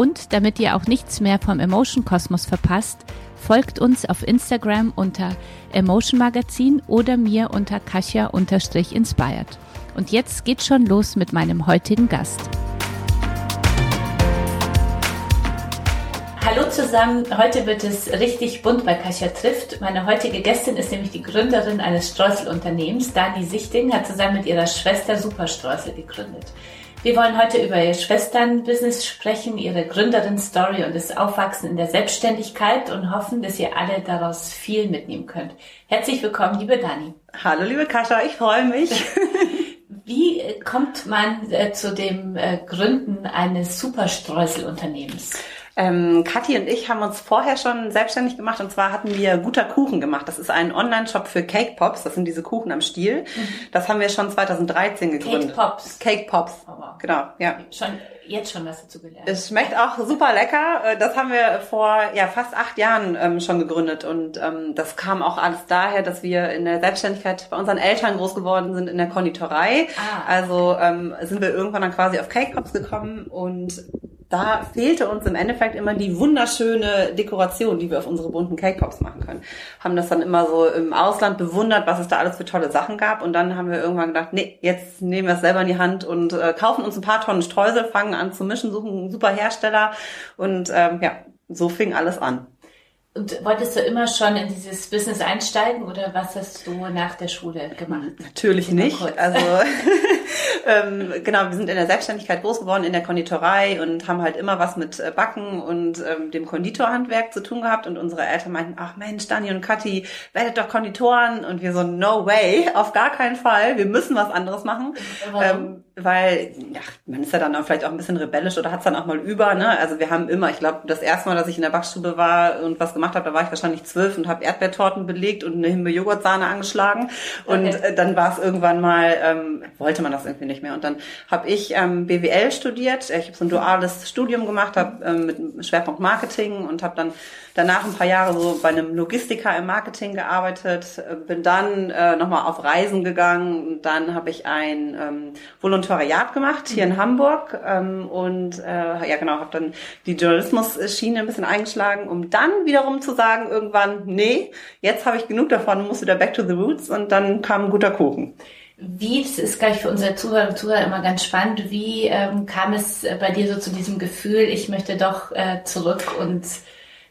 Und damit ihr auch nichts mehr vom Emotion Kosmos verpasst, folgt uns auf Instagram unter Emotion Magazin oder mir unter Kasia-inspired. Und jetzt geht's schon los mit meinem heutigen Gast. Hallo zusammen, heute wird es richtig bunt bei Kasia trifft. Meine heutige Gästin ist nämlich die Gründerin eines Streuselunternehmens. Dani Sichting hat zusammen mit ihrer Schwester Superstreusel gegründet. Wir wollen heute über ihr Schwesternbusiness sprechen, ihre Gründerin-Story und das Aufwachsen in der Selbstständigkeit und hoffen, dass ihr alle daraus viel mitnehmen könnt. Herzlich willkommen, liebe Dani. Hallo, liebe Kascha, ich freue mich. Wie kommt man äh, zu dem äh, Gründen eines Superstreuselunternehmens? Ähm, Kathi und ich haben uns vorher schon selbstständig gemacht und zwar hatten wir Guter Kuchen gemacht. Das ist ein Online-Shop für Cake Pops. Das sind diese Kuchen am Stiel. Mhm. Das haben wir schon 2013 gegründet. Cake Pops. Cake Pops. Oh. Genau, ja. Schon jetzt schon was dazu gelernt. Es schmeckt auch super lecker. Äh, das haben wir vor ja fast acht Jahren ähm, schon gegründet und ähm, das kam auch alles daher, dass wir in der Selbstständigkeit bei unseren Eltern groß geworden sind in der Konditorei. Ah. Also ähm, sind wir irgendwann dann quasi auf Cake Pops gekommen und da fehlte uns im Endeffekt immer die wunderschöne Dekoration, die wir auf unsere bunten Cake Pops machen können. Haben das dann immer so im Ausland bewundert, was es da alles für tolle Sachen gab. Und dann haben wir irgendwann gedacht, nee, jetzt nehmen wir es selber in die Hand und äh, kaufen uns ein paar Tonnen Streusel, fangen an zu mischen, suchen einen super Hersteller. Und ähm, ja, so fing alles an. Und wolltest du immer schon in dieses Business einsteigen oder was hast du nach der Schule gemacht? Natürlich nicht. Also ähm, genau, wir sind in der Selbstständigkeit groß geworden in der Konditorei und haben halt immer was mit äh, Backen und ähm, dem Konditorhandwerk zu tun gehabt. Und unsere Eltern meinten, ach Mensch, Dani und Kathi, werdet doch Konditoren. Und wir so, no way, auf gar keinen Fall. Wir müssen was anderes machen. Ähm, weil, ja, man ist ja dann auch vielleicht auch ein bisschen rebellisch oder hat es dann auch mal über. Ne? Also wir haben immer, ich glaube, das erste Mal, dass ich in der Backstube war und was gemacht habe, da war ich wahrscheinlich zwölf und habe Erdbeertorten belegt und eine Himbeer-Joghurtsahne angeschlagen. Und okay. äh, dann war es irgendwann mal, ähm, wollte man das irgendwie nicht mehr. Und dann habe ich ähm, BWL studiert. Ich habe so ein duales Studium gemacht, habe ähm, mit Schwerpunkt Marketing und habe dann danach ein paar Jahre so bei einem Logistiker im Marketing gearbeitet, äh, bin dann äh, nochmal auf Reisen gegangen und dann habe ich ein ähm, Volontariat gemacht hier in Hamburg ähm, und äh, ja genau, habe dann die Journalismus-Schiene ein bisschen eingeschlagen, um dann wiederum zu sagen irgendwann, nee, jetzt habe ich genug davon, muss wieder back to the roots und dann kam ein guter Kuchen. Wie, das ist gleich für unsere Zuhörer und Zuhörer immer ganz spannend, wie ähm, kam es bei dir so zu diesem Gefühl, ich möchte doch äh, zurück und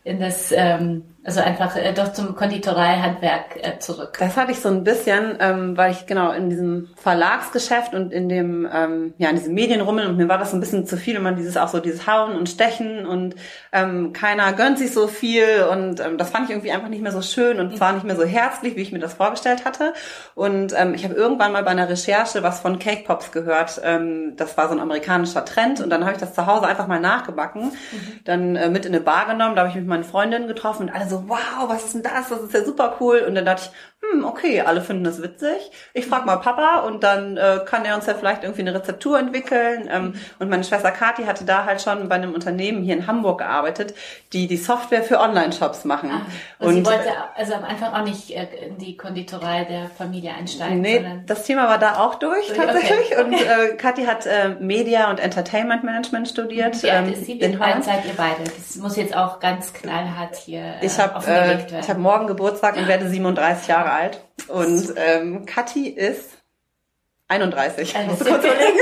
in das ähm, also einfach äh, doch zum Konditoreihandwerk äh, zurück. Das hatte ich so ein bisschen, ähm, weil ich genau in diesem Verlagsgeschäft und in dem ähm, ja in diesem Medienrummel und mir war das ein bisschen zu viel, immer dieses auch so dieses Hauen und Stechen und ähm, keiner gönnt sich so viel und ähm, das fand ich irgendwie einfach nicht mehr so schön und zwar nicht mehr so herzlich, wie ich mir das vorgestellt hatte. Und ähm, ich habe irgendwann mal bei einer Recherche was von Cake Pops gehört. Ähm, das war so ein amerikanischer Trend und dann habe ich das zu Hause einfach mal nachgebacken, mhm. dann äh, mit in eine Bar genommen, da habe ich mich mit meinen Freundinnen getroffen und alle so, wow, was ist denn das? Das ist ja super cool. Und dann dachte ich, hm, okay, alle finden das witzig. Ich frage mal Papa und dann äh, kann er uns ja vielleicht irgendwie eine Rezeptur entwickeln. Ähm, und meine Schwester Kathi hatte da halt schon bei einem Unternehmen hier in Hamburg gearbeitet, die die Software für Online-Shops machen. Ah, und, und, sie wollte also am Anfang auch nicht äh, in die Konditorei der Familie einsteigen. Nee, das Thema war da auch durch, durch tatsächlich. Okay. Und äh, Kathi hat äh, Media und Entertainment Management studiert. Alt ähm, sie? Alt seid ihr beide? Das muss jetzt auch ganz knallhart hier äh, ich hab, äh, Ich habe morgen Geburtstag und werde 37 Jahre Jahre alt. Und ähm, Kathi ist 31. Musst du kurz überlegen.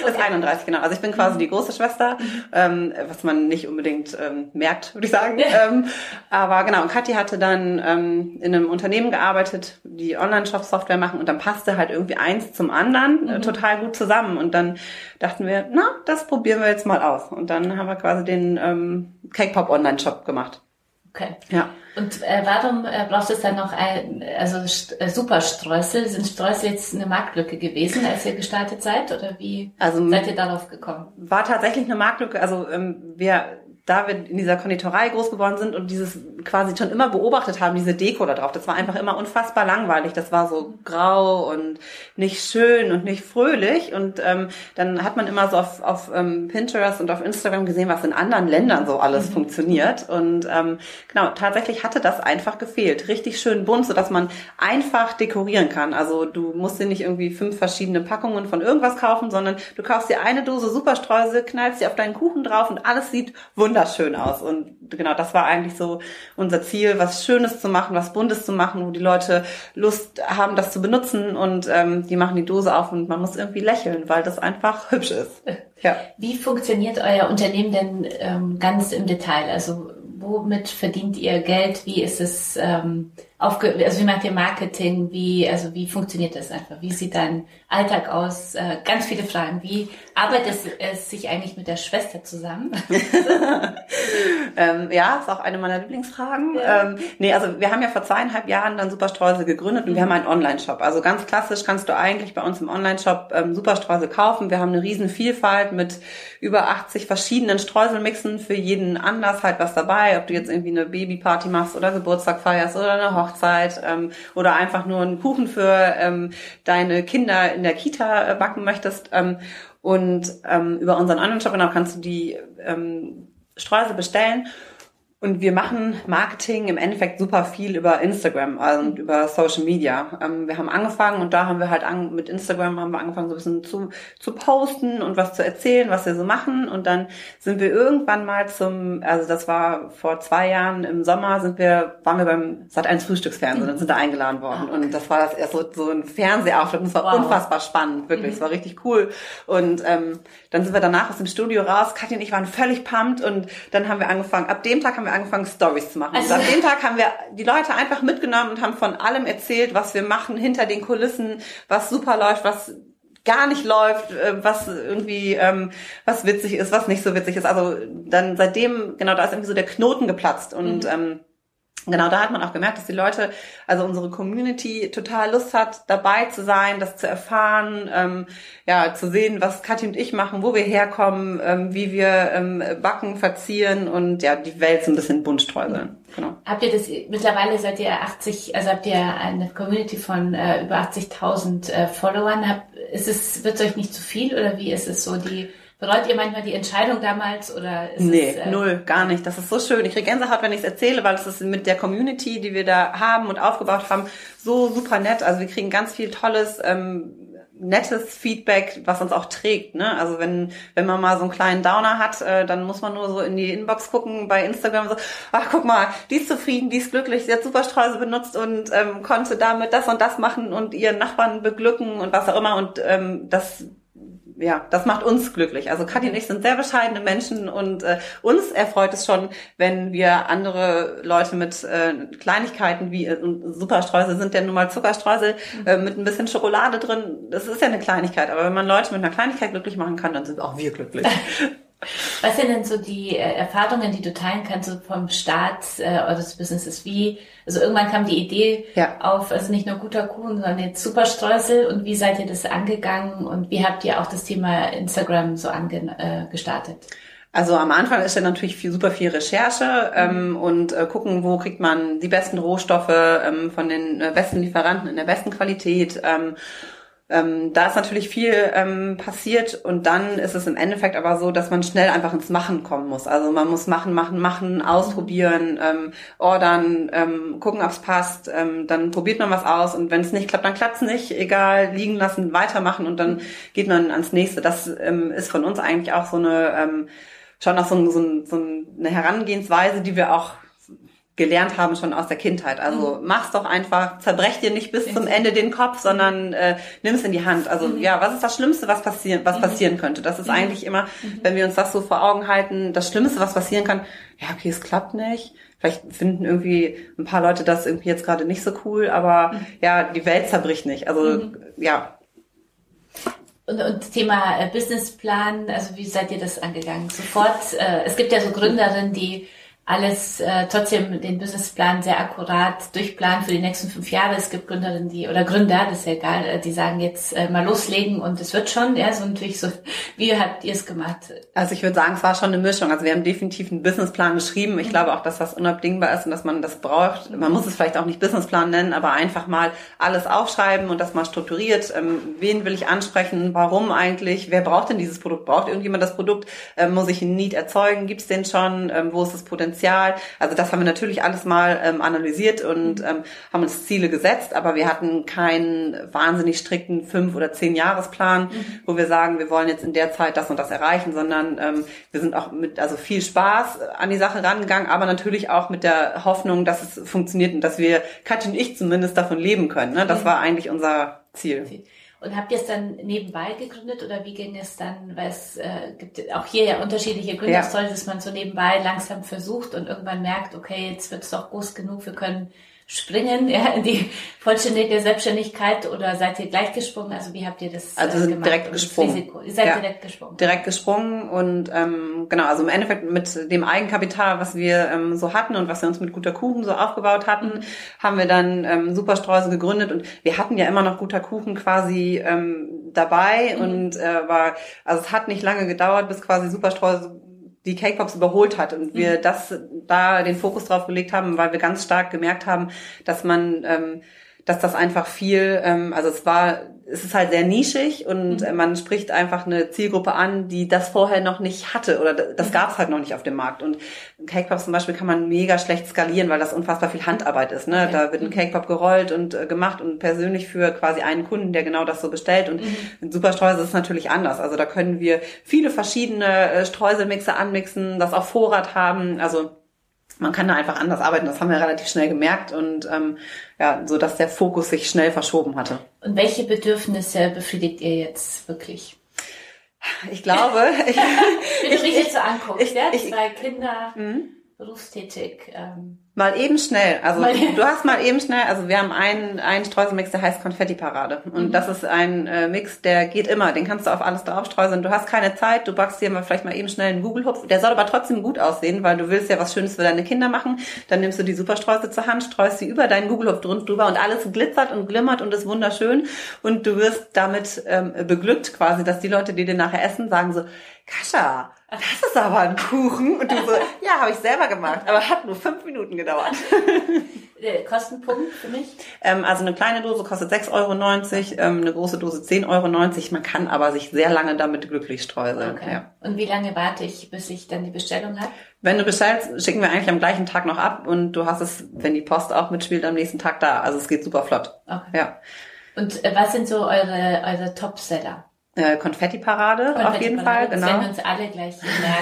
okay. ist 31, genau. Also ich bin quasi mhm. die große Schwester, mhm. ähm, was man nicht unbedingt ähm, merkt, würde ich sagen. ähm, aber genau, und Kathi hatte dann ähm, in einem Unternehmen gearbeitet, die Online-Shop-Software machen und dann passte halt irgendwie eins zum anderen äh, mhm. äh, total gut zusammen. Und dann dachten wir, na, das probieren wir jetzt mal aus. Und dann haben wir quasi den ähm, Cake Pop Online-Shop gemacht. Okay. Ja. Und äh, warum äh, brauchst du dann noch ein, also äh, Superstreusel? Sind Streusel jetzt eine Marktlücke gewesen, als ihr gestartet seid? Oder wie also, seid ihr darauf gekommen? War tatsächlich eine Marktlücke. Also ähm, wir da wir in dieser Konditorei groß geworden sind und dieses quasi schon immer beobachtet haben, diese Deko da drauf, das war einfach immer unfassbar langweilig. Das war so grau und nicht schön und nicht fröhlich. Und ähm, dann hat man immer so auf, auf ähm, Pinterest und auf Instagram gesehen, was in anderen Ländern so alles mhm. funktioniert. Und ähm, genau, tatsächlich hatte das einfach gefehlt. Richtig schön bunt, so dass man einfach dekorieren kann. Also du musst dir nicht irgendwie fünf verschiedene Packungen von irgendwas kaufen, sondern du kaufst dir eine Dose Superstreusel, knallst sie auf deinen Kuchen drauf und alles sieht wunderbar wunderschön aus. Und genau, das war eigentlich so unser Ziel, was Schönes zu machen, was Buntes zu machen, wo die Leute Lust haben, das zu benutzen und ähm, die machen die Dose auf und man muss irgendwie lächeln, weil das einfach hübsch ist. Ja. Wie funktioniert euer Unternehmen denn ähm, ganz im Detail? Also womit verdient ihr Geld? Wie ist es ähm, aufge also wie macht ihr Marketing? Wie also wie funktioniert das einfach? Wie sieht dein Alltag aus? Äh, ganz viele Fragen. Wie arbeitet es, sich eigentlich mit der Schwester zusammen? ähm, ja, ist auch eine meiner Lieblingsfragen. Ja. Ähm, nee, also wir haben ja vor zweieinhalb Jahren dann Superstreusel gegründet und mhm. wir haben einen Online-Shop. Also ganz klassisch kannst du eigentlich bei uns im Online-Shop ähm, Superstreusel kaufen. Wir haben eine riesen Vielfalt mit über 80 verschiedenen Streuselmixen für jeden Anlass halt was dabei. Ob du jetzt irgendwie eine Babyparty machst oder Geburtstag feierst oder eine Hochzeit ähm, oder einfach nur einen Kuchen für ähm, deine Kinder in der Kita äh, backen möchtest. Ähm, und ähm, über unseren anderen Shop genau kannst du die ähm, Streusel bestellen. Und wir machen Marketing im Endeffekt super viel über Instagram und mhm. über Social Media. Ähm, wir haben angefangen und da haben wir halt an, mit Instagram haben wir angefangen so ein bisschen zu, zu posten und was zu erzählen, was wir so machen. Und dann sind wir irgendwann mal zum, also das war vor zwei Jahren im Sommer, sind wir, waren wir beim Sat 1 Frühstücksfernsehen mhm. und sind da eingeladen worden. Und das war das erst so, so ein Fernsehauftritt und es war wow. unfassbar spannend, wirklich. Mhm. Es war richtig cool. Und ähm, dann sind wir danach aus dem Studio raus. Katja und ich waren völlig pumped und dann haben wir angefangen, ab dem Tag haben wir angefangen, Stories zu machen. Also, und ab dem Tag haben wir die Leute einfach mitgenommen und haben von allem erzählt, was wir machen hinter den Kulissen, was super läuft, was gar nicht läuft, äh, was irgendwie ähm, was witzig ist, was nicht so witzig ist. Also dann seitdem, genau, da ist irgendwie so der Knoten geplatzt und mhm. ähm, Genau, da hat man auch gemerkt, dass die Leute, also unsere Community total Lust hat, dabei zu sein, das zu erfahren, ähm, ja, zu sehen, was Kathi und ich machen, wo wir herkommen, ähm, wie wir ähm, backen, verzieren und ja, die Welt so ein bisschen bunt streuseln. Genau. Habt ihr das, mittlerweile seid ihr 80, also habt ihr eine Community von äh, über 80.000 äh, Followern, habt, ist es, wird euch nicht zu viel oder wie ist es so die Bereut ihr manchmal die Entscheidung damals oder ist nee, es, äh, null, gar nicht. Das ist so schön. Ich kriege Gänsehaut, wenn ich es erzähle, weil es ist mit der Community, die wir da haben und aufgebaut haben, so super nett. Also wir kriegen ganz viel tolles, ähm, nettes Feedback, was uns auch trägt. Ne? Also wenn wenn man mal so einen kleinen Downer hat, äh, dann muss man nur so in die Inbox gucken bei Instagram so, ach guck mal, die ist zufrieden, die ist glücklich, sie hat Superstreuse benutzt und ähm, konnte damit das und das machen und ihren Nachbarn beglücken und was auch immer und ähm, das ja, das macht uns glücklich. Also Kathi und ich sind sehr bescheidene Menschen und äh, uns erfreut es schon, wenn wir andere Leute mit äh, Kleinigkeiten wie äh, Superstreusel sind ja nun mal Zuckerstreusel äh, mit ein bisschen Schokolade drin. Das ist ja eine Kleinigkeit. Aber wenn man Leute mit einer Kleinigkeit glücklich machen kann, dann sind auch wir glücklich. Was sind denn so die äh, Erfahrungen, die du teilen kannst so vom Start äh, eures Businesses? Wie, also irgendwann kam die Idee ja. auf, also nicht nur guter Kuchen, sondern jetzt Superstreusel. Und wie seid ihr das angegangen und wie habt ihr auch das Thema Instagram so ange, äh, gestartet? Also am Anfang ist ja natürlich viel, super viel Recherche ähm, und äh, gucken, wo kriegt man die besten Rohstoffe ähm, von den äh, besten Lieferanten in der besten Qualität. Ähm, ähm, da ist natürlich viel ähm, passiert und dann ist es im Endeffekt aber so, dass man schnell einfach ins Machen kommen muss. Also man muss machen, machen, machen, ausprobieren, ähm, ordern, ähm, gucken, ob's passt. Ähm, dann probiert man was aus und wenn es nicht klappt, dann klappt's nicht. Egal, liegen lassen, weitermachen und dann geht man ans nächste. Das ähm, ist von uns eigentlich auch so eine ähm, schon auch so, so, so eine Herangehensweise, die wir auch gelernt haben schon aus der Kindheit. Also mhm. mach's doch einfach, zerbrech dir nicht bis zum Ende den Kopf, sondern äh, nimm's in die Hand. Also mhm. ja, was ist das Schlimmste, was passieren, was mhm. passieren könnte? Das ist mhm. eigentlich immer, mhm. wenn wir uns das so vor Augen halten, das Schlimmste, was passieren kann, ja, okay, es klappt nicht. Vielleicht finden irgendwie ein paar Leute das irgendwie jetzt gerade nicht so cool, aber mhm. ja, die Welt zerbricht nicht. Also ja, und, und Thema äh, Businessplan, also wie seid ihr das angegangen? Sofort, äh, es gibt ja so Gründerinnen, die alles äh, trotzdem den Businessplan sehr akkurat durchplanen für die nächsten fünf Jahre. Es gibt Gründerinnen, die oder Gründer, das ist ja egal, äh, die sagen jetzt äh, mal loslegen und es wird schon. Ja, so natürlich so. Wie habt ihr es gemacht? Also ich würde sagen, es war schon eine Mischung. Also wir haben definitiv einen Businessplan geschrieben. Ich mhm. glaube auch, dass das unabdingbar ist und dass man das braucht. Man muss es vielleicht auch nicht Businessplan nennen, aber einfach mal alles aufschreiben und das mal strukturiert. Ähm, wen will ich ansprechen? Warum eigentlich? Wer braucht denn dieses Produkt? Braucht irgendjemand das Produkt? Ähm, muss ich ein Need erzeugen? Gibt es den schon? Ähm, wo ist das Potenzial? Potenzial. Also das haben wir natürlich alles mal ähm, analysiert und mhm. ähm, haben uns Ziele gesetzt, aber wir hatten keinen wahnsinnig strikten fünf oder zehn Jahresplan, mhm. wo wir sagen, wir wollen jetzt in der Zeit das und das erreichen, sondern ähm, wir sind auch mit also viel Spaß an die Sache rangegangen, aber natürlich auch mit der Hoffnung, dass es funktioniert und dass wir, Katja und ich zumindest davon leben können. Ne? Das mhm. war eigentlich unser Ziel. Und habt ihr es dann nebenbei gegründet oder wie ging es dann? Weil es äh, gibt auch hier ja unterschiedliche Gründungsstories, ja. dass man so nebenbei langsam versucht und irgendwann merkt, okay, jetzt wird es doch groß genug, wir können springen ja, in die vollständige Selbstständigkeit oder seid ihr gleich gesprungen? Also wie habt ihr das also äh, gemacht? direkt gesprungen. Ihr seid ja, direkt gesprungen. Direkt gesprungen und ähm, genau, also im Endeffekt mit dem Eigenkapital, was wir ähm, so hatten und was wir uns mit guter Kuchen so aufgebaut hatten, mhm. haben wir dann ähm, Superstreuse gegründet und wir hatten ja immer noch guter Kuchen quasi ähm, dabei mhm. und äh, war, also es hat nicht lange gedauert, bis quasi Superstreuse die Cake Pops überholt hat und wir mhm. das da den Fokus drauf gelegt haben, weil wir ganz stark gemerkt haben, dass man, ähm, dass das einfach viel, ähm, also es war es ist halt sehr nischig und mhm. man spricht einfach eine Zielgruppe an, die das vorher noch nicht hatte oder das mhm. gab es halt noch nicht auf dem Markt. Und Cake Pop zum Beispiel kann man mega schlecht skalieren, weil das unfassbar viel Handarbeit ist. Ne? Okay. Da wird ein mhm. Cake Pop gerollt und äh, gemacht und persönlich für quasi einen Kunden, der genau das so bestellt. Und mhm. in Superstreusel ist es natürlich anders. Also da können wir viele verschiedene äh, Streuselmixe anmixen, das auf Vorrat haben. Also man kann da einfach anders arbeiten. Das haben wir relativ schnell gemerkt und ähm, ja, so dass der Fokus sich schnell verschoben hatte. Und welche Bedürfnisse befriedigt ihr jetzt wirklich? Ich glaube, ich, wenn du dich jetzt so anguckst, ich, ja, zwei Kinder, mhm. Berufstätig. Ähm, Mal eben schnell. Also du hast mal eben schnell, also wir haben einen, einen Streuselmix, der heißt Konfetti-Parade. Und mhm. das ist ein äh, Mix, der geht immer. Den kannst du auf alles drauf streuseln. Du hast keine Zeit, du backst dir mal vielleicht mal eben schnell einen Google-Hupf. Der soll aber trotzdem gut aussehen, weil du willst ja was Schönes für deine Kinder machen. Dann nimmst du die Superstreuse zur Hand, streust sie über deinen Google-Hupf drüber und alles glitzert und glimmert und ist wunderschön. Und du wirst damit ähm, beglückt quasi, dass die Leute, die den nachher essen, sagen so, Kascha, das ist aber ein Kuchen. Und du so, ja, habe ich selber gemacht, aber hat nur fünf Minuten gedauert. Kostenpunkt für mich? Ähm, also eine kleine Dose kostet 6,90 Euro, ähm, eine große Dose 10,90 Euro. Man kann aber sich sehr lange damit glücklich streuseln. Okay. Ja. Und wie lange warte ich, bis ich dann die Bestellung habe? Wenn du bestellst, schicken wir eigentlich am gleichen Tag noch ab und du hast es, wenn die Post auch mitspielt, am nächsten Tag da. Also es geht super flott. Okay. Ja. Und äh, was sind so eure, eure Top-Seller? Äh, Konfetti-Parade Konfetti auf jeden Fall, genau. Das werden uns alle gleich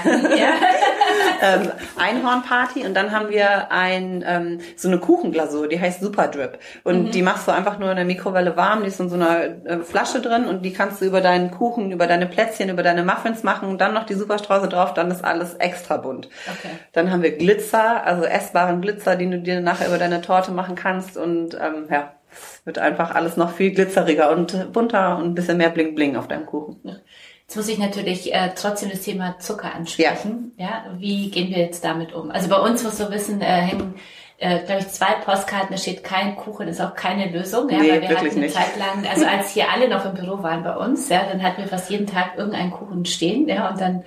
merken. ja. ähm, Einhornparty und dann haben wir ein ähm, so eine Kuchenglasur, die heißt Super Drip und mhm. die machst du einfach nur in der Mikrowelle warm, die ist in so einer äh, Flasche drin und die kannst du über deinen Kuchen, über deine Plätzchen, über deine Muffins machen und dann noch die Superstrauße drauf, dann ist alles extra bunt. Okay. Dann haben wir Glitzer, also essbaren Glitzer, den du dir nachher über deine Torte machen kannst und ähm, ja, wird einfach alles noch viel glitzeriger und bunter und ein bisschen mehr Bling Bling auf deinem Kuchen. Jetzt muss ich natürlich äh, trotzdem das Thema Zucker ansprechen. Ja. ja. Wie gehen wir jetzt damit um? Also bei uns, musst du wissen, äh, hängen, äh, glaube ich, zwei Postkarten, da steht kein Kuchen, ist auch keine Lösung. Ja, nee, weil wir wirklich hatten eine nicht. Zeit lang, also als hier alle noch im Büro waren bei uns, ja, dann hatten wir fast jeden Tag irgendeinen Kuchen stehen, ja, und dann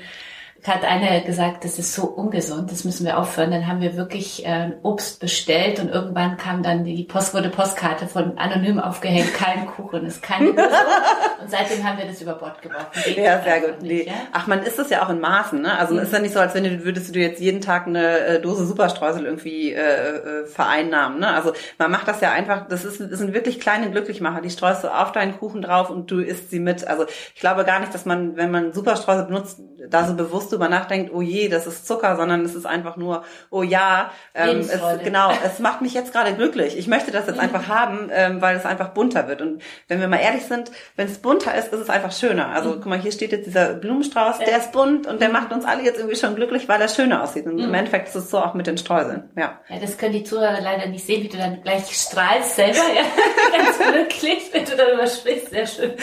hat einer gesagt, das ist so ungesund, das müssen wir aufhören. Dann haben wir wirklich äh, Obst bestellt und irgendwann kam dann die Post wurde Postkarte von anonym aufgehängt, kein Kuchen, ist keine Lösung. und seitdem haben wir das über Bord geworfen. ja, sehr gut. Nicht, ja? Ach, man isst das ja auch in Maßen, ne? Also mhm. ist ja nicht so, als wenn du würdest du jetzt jeden Tag eine äh, Dose Superstreusel irgendwie äh, äh, vereinnahmen, ne? Also man macht das ja einfach, das ist das sind wirklich kleine Glücklichmacher, die streust du auf deinen Kuchen drauf und du isst sie mit. Also ich glaube gar nicht, dass man, wenn man Superstreusel benutzt, da so bewusst bewusst drüber nachdenkt, oh je, das ist Zucker, sondern es ist einfach nur, oh ja, ähm, es, genau, es macht mich jetzt gerade glücklich. Ich möchte das jetzt mhm. einfach haben, ähm, weil es einfach bunter wird. Und wenn wir mal ehrlich sind, wenn es bunter ist, ist es einfach schöner. Also mhm. guck mal, hier steht jetzt dieser Blumenstrauß, der ist bunt und der mhm. macht uns alle jetzt irgendwie schon glücklich, weil er schöner aussieht. Und im mhm. Endeffekt ist es so auch mit den Streuseln. Ja. ja, das können die Zuhörer leider nicht sehen, wie du dann gleich strahlst selber, ja. ganz glücklich, wenn du darüber sprichst. Sehr schön.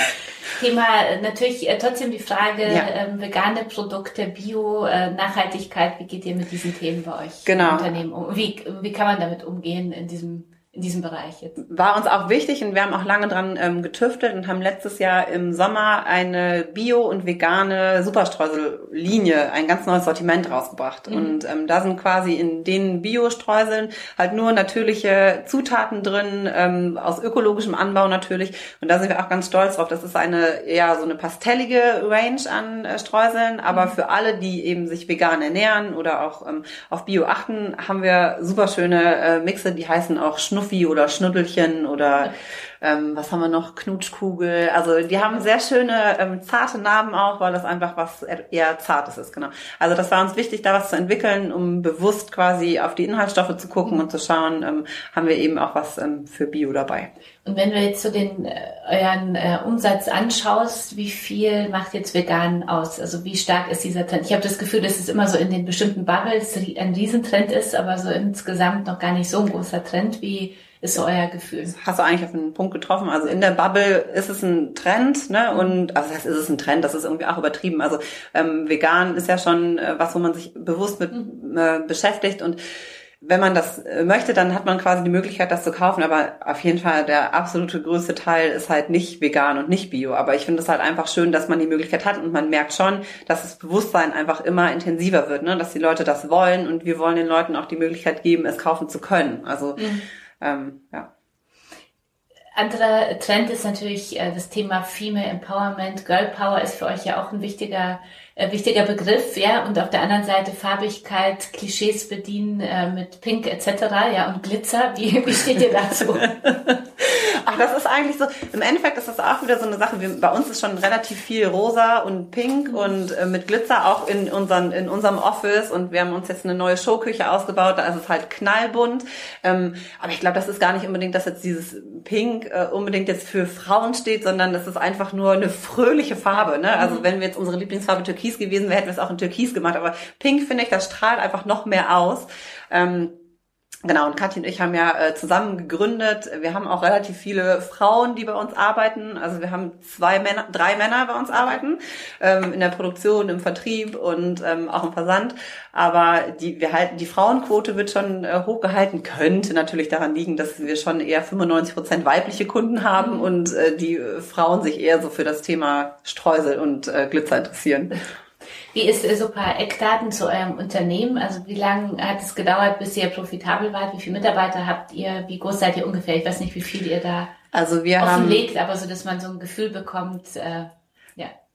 Thema äh, natürlich äh, trotzdem die Frage ja. ähm, vegane Produkte, Bio, äh, Nachhaltigkeit. Wie geht ihr mit diesen Themen bei euch genau. im Unternehmen um? Wie, wie kann man damit umgehen in diesem in diesem Bereich jetzt? War uns auch wichtig und wir haben auch lange dran ähm, getüftelt und haben letztes Jahr im Sommer eine bio- und vegane Superstreusellinie, ein ganz neues Sortiment rausgebracht. Mhm. Und ähm, da sind quasi in den Bio-Streuseln halt nur natürliche Zutaten drin, ähm, aus ökologischem Anbau natürlich. Und da sind wir auch ganz stolz drauf. Das ist eine eher so eine pastellige Range an äh, Streuseln, aber mhm. für alle, die eben sich vegan ernähren oder auch ähm, auf Bio achten, haben wir super schöne äh, Mixe, die heißen auch Schnuff Schnuffi oder Schnuddelchen oder ähm, was haben wir noch? Knutschkugel. Also die haben sehr schöne, ähm, zarte Namen auch, weil das einfach was eher Zartes ist, genau. Also das war uns wichtig, da was zu entwickeln, um bewusst quasi auf die Inhaltsstoffe zu gucken und zu schauen, ähm, haben wir eben auch was ähm, für Bio dabei. Und wenn du jetzt so den äh, euren äh, Umsatz anschaust, wie viel macht jetzt vegan aus? Also wie stark ist dieser Trend? Ich habe das Gefühl, dass es immer so in den bestimmten Bubbles ein Riesentrend ist, aber so insgesamt noch gar nicht so ein großer Trend. Wie ist so euer Gefühl? Das hast du eigentlich auf einen Punkt getroffen. Also in der Bubble ist es ein Trend, ne? Mhm. Und also das heißt, ist es ein Trend, das ist irgendwie auch übertrieben. Also ähm, vegan ist ja schon äh, was, wo man sich bewusst mit mhm. äh, beschäftigt und wenn man das äh, möchte, dann hat man quasi die Möglichkeit, das zu kaufen. Aber auf jeden Fall der absolute größte Teil ist halt nicht vegan und nicht bio. Aber ich finde es halt einfach schön, dass man die Möglichkeit hat und man merkt schon, dass das Bewusstsein einfach immer intensiver wird, ne? dass die Leute das wollen und wir wollen den Leuten auch die Möglichkeit geben, es kaufen zu können. Also mhm ähm, ja. Anderer Trend ist natürlich äh, das Thema Female Empowerment. Girl Power ist für euch ja auch ein wichtiger, äh, wichtiger Begriff, ja. Und auf der anderen Seite Farbigkeit, Klischees bedienen äh, mit Pink etc. ja und Glitzer. Wie, wie steht ihr dazu? Ach, das ist eigentlich so, im Endeffekt ist das auch wieder so eine Sache, wir, bei uns ist schon relativ viel rosa und pink mhm. und äh, mit Glitzer auch in, unseren, in unserem Office und wir haben uns jetzt eine neue Showküche ausgebaut, da ist es halt knallbunt. Ähm, aber ich glaube, das ist gar nicht unbedingt, dass jetzt dieses Pink äh, unbedingt jetzt für Frauen steht, sondern das ist einfach nur eine fröhliche Farbe. Ne? Also mhm. wenn wir jetzt unsere Lieblingsfarbe Türkis gewesen wäre, hätten wir es auch in Türkis gemacht. Aber Pink finde ich, das strahlt einfach noch mehr aus. Ähm, Genau, und Katja und ich haben ja äh, zusammen gegründet. Wir haben auch relativ viele Frauen, die bei uns arbeiten. Also wir haben zwei Männer, drei Männer bei uns arbeiten, ähm, in der Produktion, im Vertrieb und ähm, auch im Versand. Aber die, wir halten, die Frauenquote wird schon äh, hochgehalten, könnte natürlich daran liegen, dass wir schon eher 95 Prozent weibliche Kunden haben mhm. und äh, die Frauen sich eher so für das Thema Streusel und äh, Glitzer interessieren. Wie ist so ein paar Eckdaten zu eurem Unternehmen? Also wie lange hat es gedauert, bis ihr profitabel wart? Wie viele Mitarbeiter habt ihr? Wie groß seid ihr ungefähr? Ich weiß nicht, wie viel ihr da also wir offenlegt, haben, aber so, dass man so ein Gefühl bekommt, äh.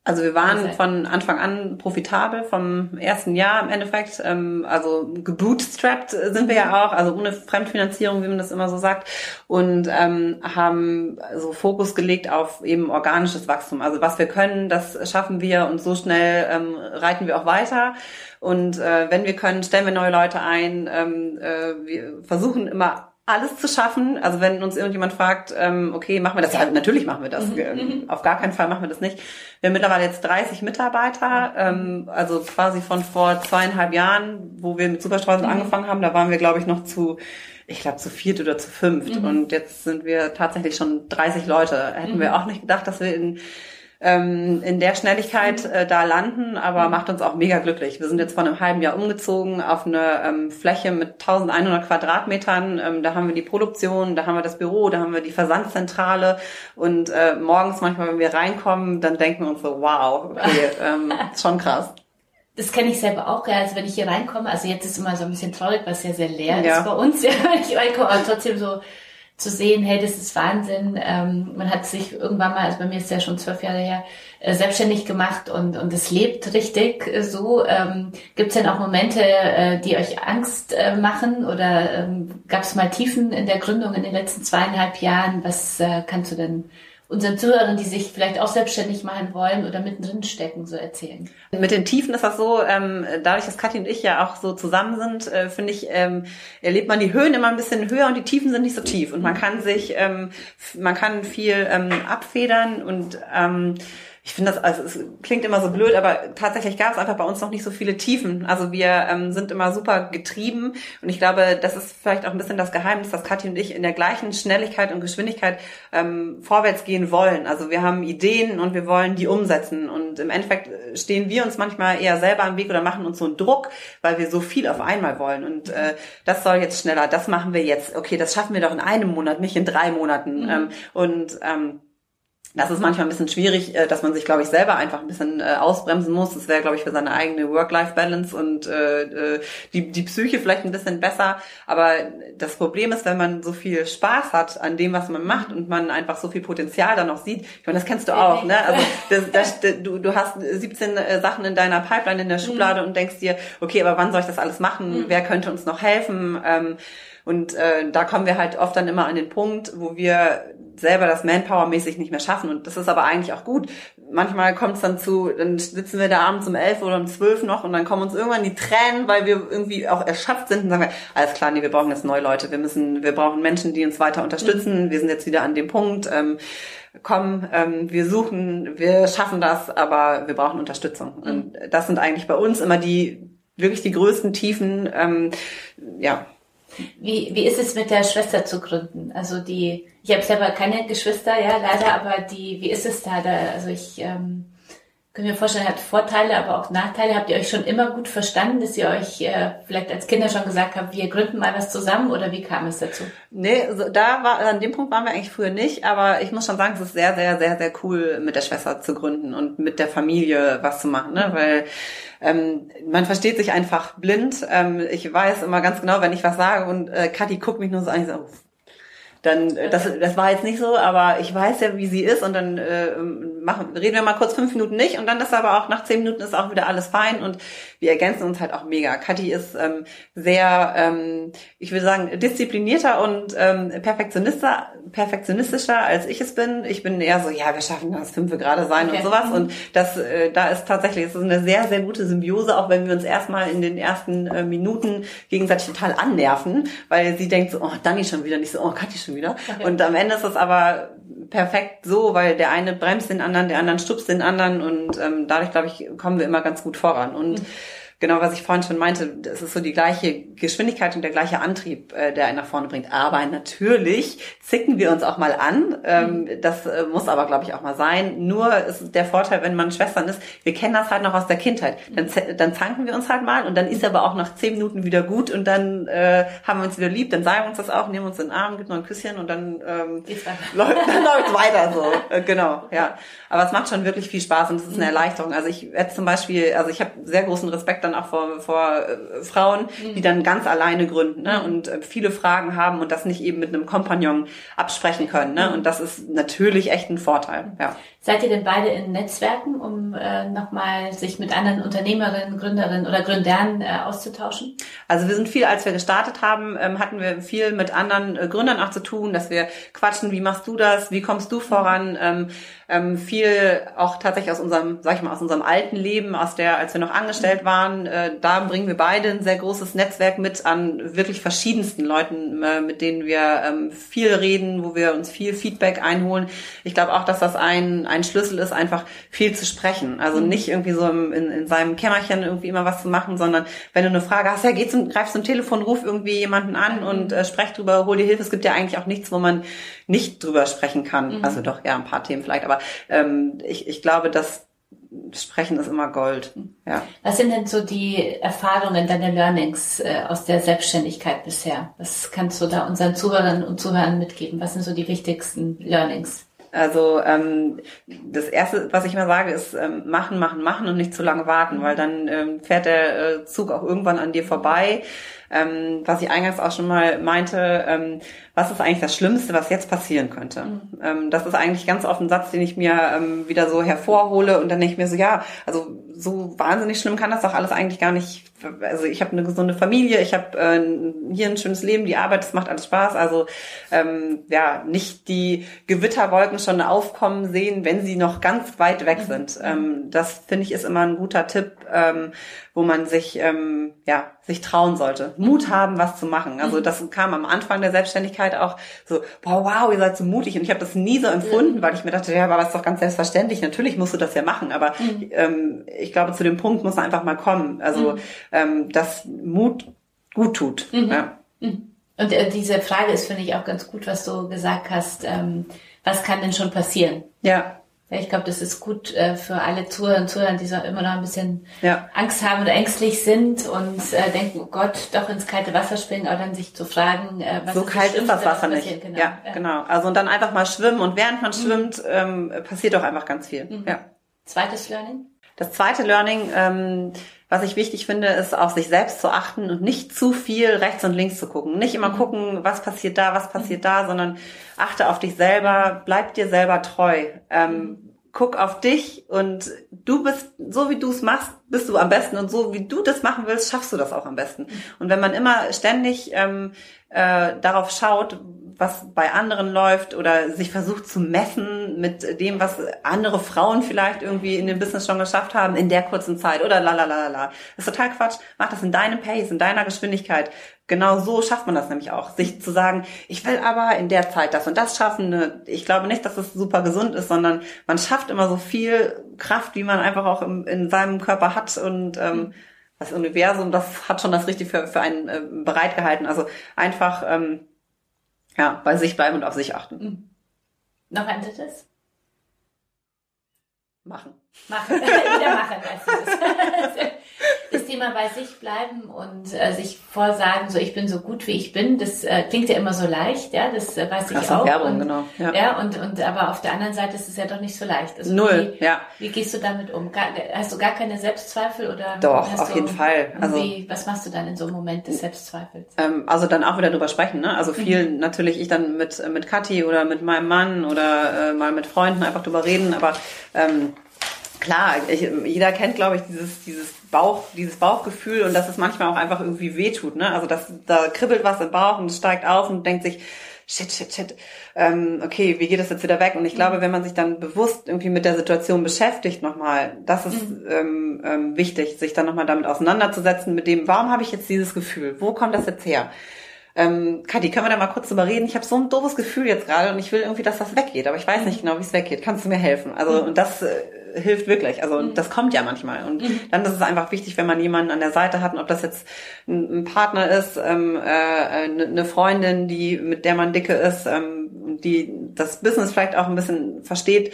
Also wir waren von Anfang an profitabel vom ersten Jahr im Endeffekt. Ähm, also gebootstrapped sind wir ja mhm. auch, also ohne Fremdfinanzierung, wie man das immer so sagt. Und ähm, haben so Fokus gelegt auf eben organisches Wachstum. Also was wir können, das schaffen wir und so schnell ähm, reiten wir auch weiter. Und äh, wenn wir können, stellen wir neue Leute ein. Ähm, äh, wir versuchen immer alles zu schaffen. Also wenn uns irgendjemand fragt, ähm, okay, machen wir das? Ja, natürlich machen wir das. Mhm. Ähm, auf gar keinen Fall machen wir das nicht. Wir haben mittlerweile jetzt 30 Mitarbeiter, ähm, also quasi von vor zweieinhalb Jahren, wo wir mit Superstraßen mhm. angefangen haben. Da waren wir, glaube ich, noch zu ich glaube, zu viert oder zu fünft. Mhm. Und jetzt sind wir tatsächlich schon 30 Leute. Hätten mhm. wir auch nicht gedacht, dass wir in ähm, in der Schnelligkeit äh, da landen, aber macht uns auch mega glücklich. Wir sind jetzt vor einem halben Jahr umgezogen auf eine ähm, Fläche mit 1100 Quadratmetern. Ähm, da haben wir die Produktion, da haben wir das Büro, da haben wir die Versandzentrale und äh, morgens manchmal, wenn wir reinkommen, dann denken wir uns so, wow, okay, ähm, schon krass. Das kenne ich selber auch, ja. Also wenn ich hier reinkomme, also jetzt ist immer so ein bisschen traurig, weil es ja sehr leer ja. ist bei uns, ja, wenn ich reinkomme, aber trotzdem so zu sehen, hey, das ist Wahnsinn. Ähm, man hat sich irgendwann mal, also bei mir ist ja schon zwölf Jahre her, äh, selbstständig gemacht und und es lebt richtig äh, so. Ähm, Gibt es denn auch Momente, äh, die euch Angst äh, machen oder ähm, gab es mal Tiefen in der Gründung in den letzten zweieinhalb Jahren? Was äh, kannst du denn unseren Zuhörern, die sich vielleicht auch selbstständig machen wollen oder mittendrin stecken, so erzählen? Mit den Tiefen ist das so, ähm, dadurch, dass Kathi und ich ja auch so zusammen sind, äh, finde ich, ähm, erlebt man die Höhen immer ein bisschen höher und die Tiefen sind nicht so tief. Und man kann sich, ähm, man kann viel ähm, abfedern und ähm, ich finde das, also es klingt immer so blöd, aber tatsächlich gab es einfach bei uns noch nicht so viele Tiefen. Also wir ähm, sind immer super getrieben und ich glaube, das ist vielleicht auch ein bisschen das Geheimnis, dass Kathi und ich in der gleichen Schnelligkeit und Geschwindigkeit ähm, vorwärts gehen wollen. Also wir haben Ideen und wir wollen die umsetzen und im Endeffekt stehen wir uns manchmal eher selber am Weg oder machen uns so einen Druck, weil wir so viel auf einmal wollen und äh, das soll jetzt schneller, das machen wir jetzt. Okay, das schaffen wir doch in einem Monat, nicht in drei Monaten. Mhm. Ähm, und ähm, das ist manchmal ein bisschen schwierig, äh, dass man sich, glaube ich, selber einfach ein bisschen äh, ausbremsen muss. Das wäre, glaube ich, für seine eigene Work-Life-Balance und äh, äh, die, die Psyche vielleicht ein bisschen besser. Aber das Problem ist, wenn man so viel Spaß hat an dem, was man macht und man einfach so viel Potenzial da noch sieht. Ich meine, das kennst du auch, ne? Also das, das, du, du hast 17 Sachen in deiner Pipeline in der Schublade mhm. und denkst dir, okay, aber wann soll ich das alles machen? Mhm. Wer könnte uns noch helfen? Ähm, und äh, da kommen wir halt oft dann immer an den Punkt, wo wir selber das Manpower-mäßig nicht mehr schaffen. Und das ist aber eigentlich auch gut. Manchmal kommt es dann zu, dann sitzen wir da abends um elf oder um zwölf noch und dann kommen uns irgendwann die Tränen, weil wir irgendwie auch erschöpft sind und sagen, wir, alles klar, nee, wir brauchen jetzt neue Leute. Wir müssen, wir brauchen Menschen, die uns weiter unterstützen. Wir sind jetzt wieder an dem Punkt. Ähm, komm, ähm, wir suchen, wir schaffen das, aber wir brauchen Unterstützung. Und das sind eigentlich bei uns immer die wirklich die größten Tiefen. Ähm, ja, wie, wie ist es mit der Schwester zu gründen? Also die, ich habe selber keine Geschwister, ja, leider, aber die, wie ist es da? da also ich ähm, kann mir vorstellen, hat Vorteile, aber auch Nachteile. Habt ihr euch schon immer gut verstanden, dass ihr euch äh, vielleicht als Kinder schon gesagt habt, wir gründen mal was zusammen oder wie kam es dazu? Nee, so, da war, an dem Punkt waren wir eigentlich früher nicht, aber ich muss schon sagen, es ist sehr, sehr, sehr, sehr cool, mit der Schwester zu gründen und mit der Familie was zu machen, ne? Weil ähm, man versteht sich einfach blind. Ähm, ich weiß immer ganz genau, wenn ich was sage und äh, Kathi guckt mich nur so an, so, dann äh, das, das war jetzt nicht so, aber ich weiß ja, wie sie ist und dann äh, machen, reden wir mal kurz fünf Minuten nicht und dann ist aber auch nach zehn Minuten ist auch wieder alles fein und wir ergänzen uns halt auch mega. Kathi ist ähm, sehr, ähm, ich würde sagen, disziplinierter und ähm, perfektionistischer, perfektionistischer als ich es bin. Ich bin eher so, ja, wir schaffen das fünf gerade sein okay. und sowas mhm. und das, äh, da ist tatsächlich, es ist eine sehr, sehr gute Symbiose, auch wenn wir uns erstmal in den ersten äh, Minuten gegenseitig total annerven, weil sie denkt so, oh, Dani schon wieder nicht so, oh, Kathi schon schon wieder. Okay. Und am Ende ist es aber perfekt so, weil der eine bremst den anderen, der anderen stupst den anderen und ähm, dadurch, glaube ich, kommen wir immer ganz gut voran. Und mhm genau, was ich vorhin schon meinte, es ist so die gleiche Geschwindigkeit und der gleiche Antrieb, äh, der einen nach vorne bringt. Aber natürlich zicken wir uns auch mal an. Ähm, mhm. das äh, muss aber, glaube ich, auch mal sein. Nur ist der Vorteil, wenn man Schwestern ist, wir kennen das halt noch aus der Kindheit. Dann, dann zanken wir uns halt mal und dann ist aber auch nach zehn Minuten wieder gut und dann äh, haben wir uns wieder lieb, dann sagen wir uns das auch, nehmen uns in den Arm, gibt noch ein Küsschen und dann ähm, läuft dann läuft weiter so. Äh, genau, ja. Aber es macht schon wirklich viel Spaß und es ist eine mhm. Erleichterung. Also ich werde zum Beispiel, also ich habe sehr großen Respekt dann auch vor, vor äh, Frauen, die mhm. dann ganz alleine gründen ne? und äh, viele Fragen haben und das nicht eben mit einem Kompagnon absprechen können. Ne? Mhm. Und das ist natürlich echt ein Vorteil. Ja. Seid ihr denn beide in Netzwerken, um äh, nochmal sich mit anderen Unternehmerinnen, Gründerinnen oder Gründern äh, auszutauschen? Also wir sind viel, als wir gestartet haben, ähm, hatten wir viel mit anderen äh, Gründern auch zu tun, dass wir quatschen, wie machst du das, wie kommst du voran? Ähm, ähm, viel auch tatsächlich aus unserem, sag ich mal, aus unserem alten Leben, aus der, als wir noch angestellt waren, äh, da bringen wir beide ein sehr großes Netzwerk mit an wirklich verschiedensten Leuten, äh, mit denen wir ähm, viel reden, wo wir uns viel Feedback einholen. Ich glaube auch, dass das ein, ein Schlüssel ist, einfach viel zu sprechen. Also mhm. nicht irgendwie so in, in seinem Kämmerchen irgendwie immer was zu machen, sondern wenn du eine Frage hast, ja, geh zum, greif zum Telefon, ruf irgendwie jemanden an mhm. und äh, sprech drüber, hol dir Hilfe. Es gibt ja eigentlich auch nichts, wo man nicht drüber sprechen kann. Mhm. Also doch, ja, ein paar Themen vielleicht, aber ähm, ich, ich glaube, dass Sprechen ist immer Gold. Ja. Was sind denn so die Erfahrungen, deine Learnings äh, aus der Selbstständigkeit bisher? Was kannst du da unseren Zuhörern und Zuhörern mitgeben? Was sind so die wichtigsten Learnings? Also ähm, das Erste, was ich immer sage, ist ähm, machen, machen, machen und nicht zu lange warten, weil dann ähm, fährt der äh, Zug auch irgendwann an dir vorbei. Ähm, was ich eingangs auch schon mal meinte, ähm, was ist eigentlich das Schlimmste, was jetzt passieren könnte? Mhm. Ähm, das ist eigentlich ganz oft ein Satz, den ich mir ähm, wieder so hervorhole und dann denke ich mir so, ja, also so wahnsinnig schlimm kann das doch alles eigentlich gar nicht. Also ich habe eine gesunde Familie, ich habe äh, hier ein schönes Leben, die Arbeit, das macht alles Spaß. Also ähm, ja, nicht die Gewitterwolken schon aufkommen sehen, wenn sie noch ganz weit weg mhm. sind. Ähm, das finde ich ist immer ein guter Tipp, ähm, wo man sich ähm, ja sich trauen sollte Mut haben, was zu machen. Also mhm. das kam am Anfang der Selbstständigkeit auch so, wow, wow, ihr seid so mutig. Und ich habe das nie so empfunden, mhm. weil ich mir dachte, ja, aber das ist doch ganz selbstverständlich. Natürlich musst du das ja machen. Aber mhm. ähm, ich glaube, zu dem Punkt muss man einfach mal kommen. Also mhm. ähm, dass Mut gut tut. Mhm. Ja. Mhm. Und äh, diese Frage ist, finde ich, auch ganz gut, was du gesagt hast. Ähm, was kann denn schon passieren? Ja. Ja, ich glaube, das ist gut äh, für alle Zuhörer und Zuhörer, die so immer noch ein bisschen ja. Angst haben oder ängstlich sind und äh, denken, oh Gott, doch ins kalte Wasser springen, aber dann sich zu fragen, äh, was so ist kalt ist das Wasser nicht. Genau. Ja, ja, genau. Also und dann einfach mal schwimmen und während man mhm. schwimmt, ähm, passiert doch einfach ganz viel. Mhm. Ja. Zweites Learning? Das zweite Learning, ähm, was ich wichtig finde, ist auf sich selbst zu achten und nicht zu viel rechts und links zu gucken. Nicht immer mhm. gucken, was passiert da, was passiert mhm. da, sondern achte auf dich selber, bleib dir selber treu. Ähm, mhm. guck auf dich und du bist, so wie du es machst, bist du am besten und so wie du das machen willst, schaffst du das auch am besten. Und wenn man immer ständig ähm, äh, darauf schaut, was bei anderen läuft oder sich versucht zu messen mit dem, was andere Frauen vielleicht irgendwie in dem Business schon geschafft haben in der kurzen Zeit oder la la la la. Das ist total Quatsch. Mach das in deinem Pace, in deiner Geschwindigkeit. Genau so schafft man das nämlich auch. Sich zu sagen, ich will aber in der Zeit das und das schaffen. Ne, ich glaube nicht, dass es super gesund ist, sondern man schafft immer so viel Kraft, wie man einfach auch im, in seinem Körper hat und ähm, das Universum, das hat schon das Richtige für, für einen äh, bereitgehalten. Also einfach ähm, ja, bei sich bleiben und auf sich achten. Mhm. Noch ein drittes? Machen. Machen. Wieder machen. das Thema bei sich bleiben und äh, sich vorsagen, so ich bin so gut wie ich bin, das äh, klingt ja immer so leicht, ja, das äh, weiß ich auch. Werbung, und, genau. Ja. ja, und, und aber auf der anderen Seite ist es ja doch nicht so leicht. Also Null, wie, ja. Wie gehst du damit um? Gar, hast du gar keine Selbstzweifel oder? Doch, auf jeden Fall. Also wie, was machst du dann in so einem Moment des Selbstzweifels? Ähm, also dann auch wieder drüber sprechen, ne? Also viel mhm. natürlich ich dann mit mit Kathi oder mit meinem Mann oder äh, mal mit Freunden einfach drüber reden, aber ähm, klar, ich, jeder kennt, glaube ich, dieses, dieses Bauch, dieses Bauchgefühl und dass es manchmal auch einfach irgendwie wehtut. Ne? Also dass da kribbelt was im Bauch und es steigt auf und denkt sich, shit, shit, shit, ähm, okay, wie geht das jetzt wieder weg? Und ich glaube, wenn man sich dann bewusst irgendwie mit der Situation beschäftigt nochmal, das ist mhm. ähm, ähm, wichtig, sich dann nochmal damit auseinanderzusetzen, mit dem, warum habe ich jetzt dieses Gefühl? Wo kommt das jetzt her? Ähm, Kathi, können wir da mal kurz drüber reden? Ich habe so ein doofes Gefühl jetzt gerade und ich will irgendwie, dass das weggeht, aber ich weiß nicht genau, wie es weggeht. Kannst du mir helfen? Also, mhm. und das äh, hilft wirklich. Also, mhm. das kommt ja manchmal. Und mhm. dann ist es einfach wichtig, wenn man jemanden an der Seite hat, ob das jetzt ein, ein Partner ist, ähm, äh, eine Freundin, die, mit der man dicke ist, ähm, die das Business vielleicht auch ein bisschen versteht,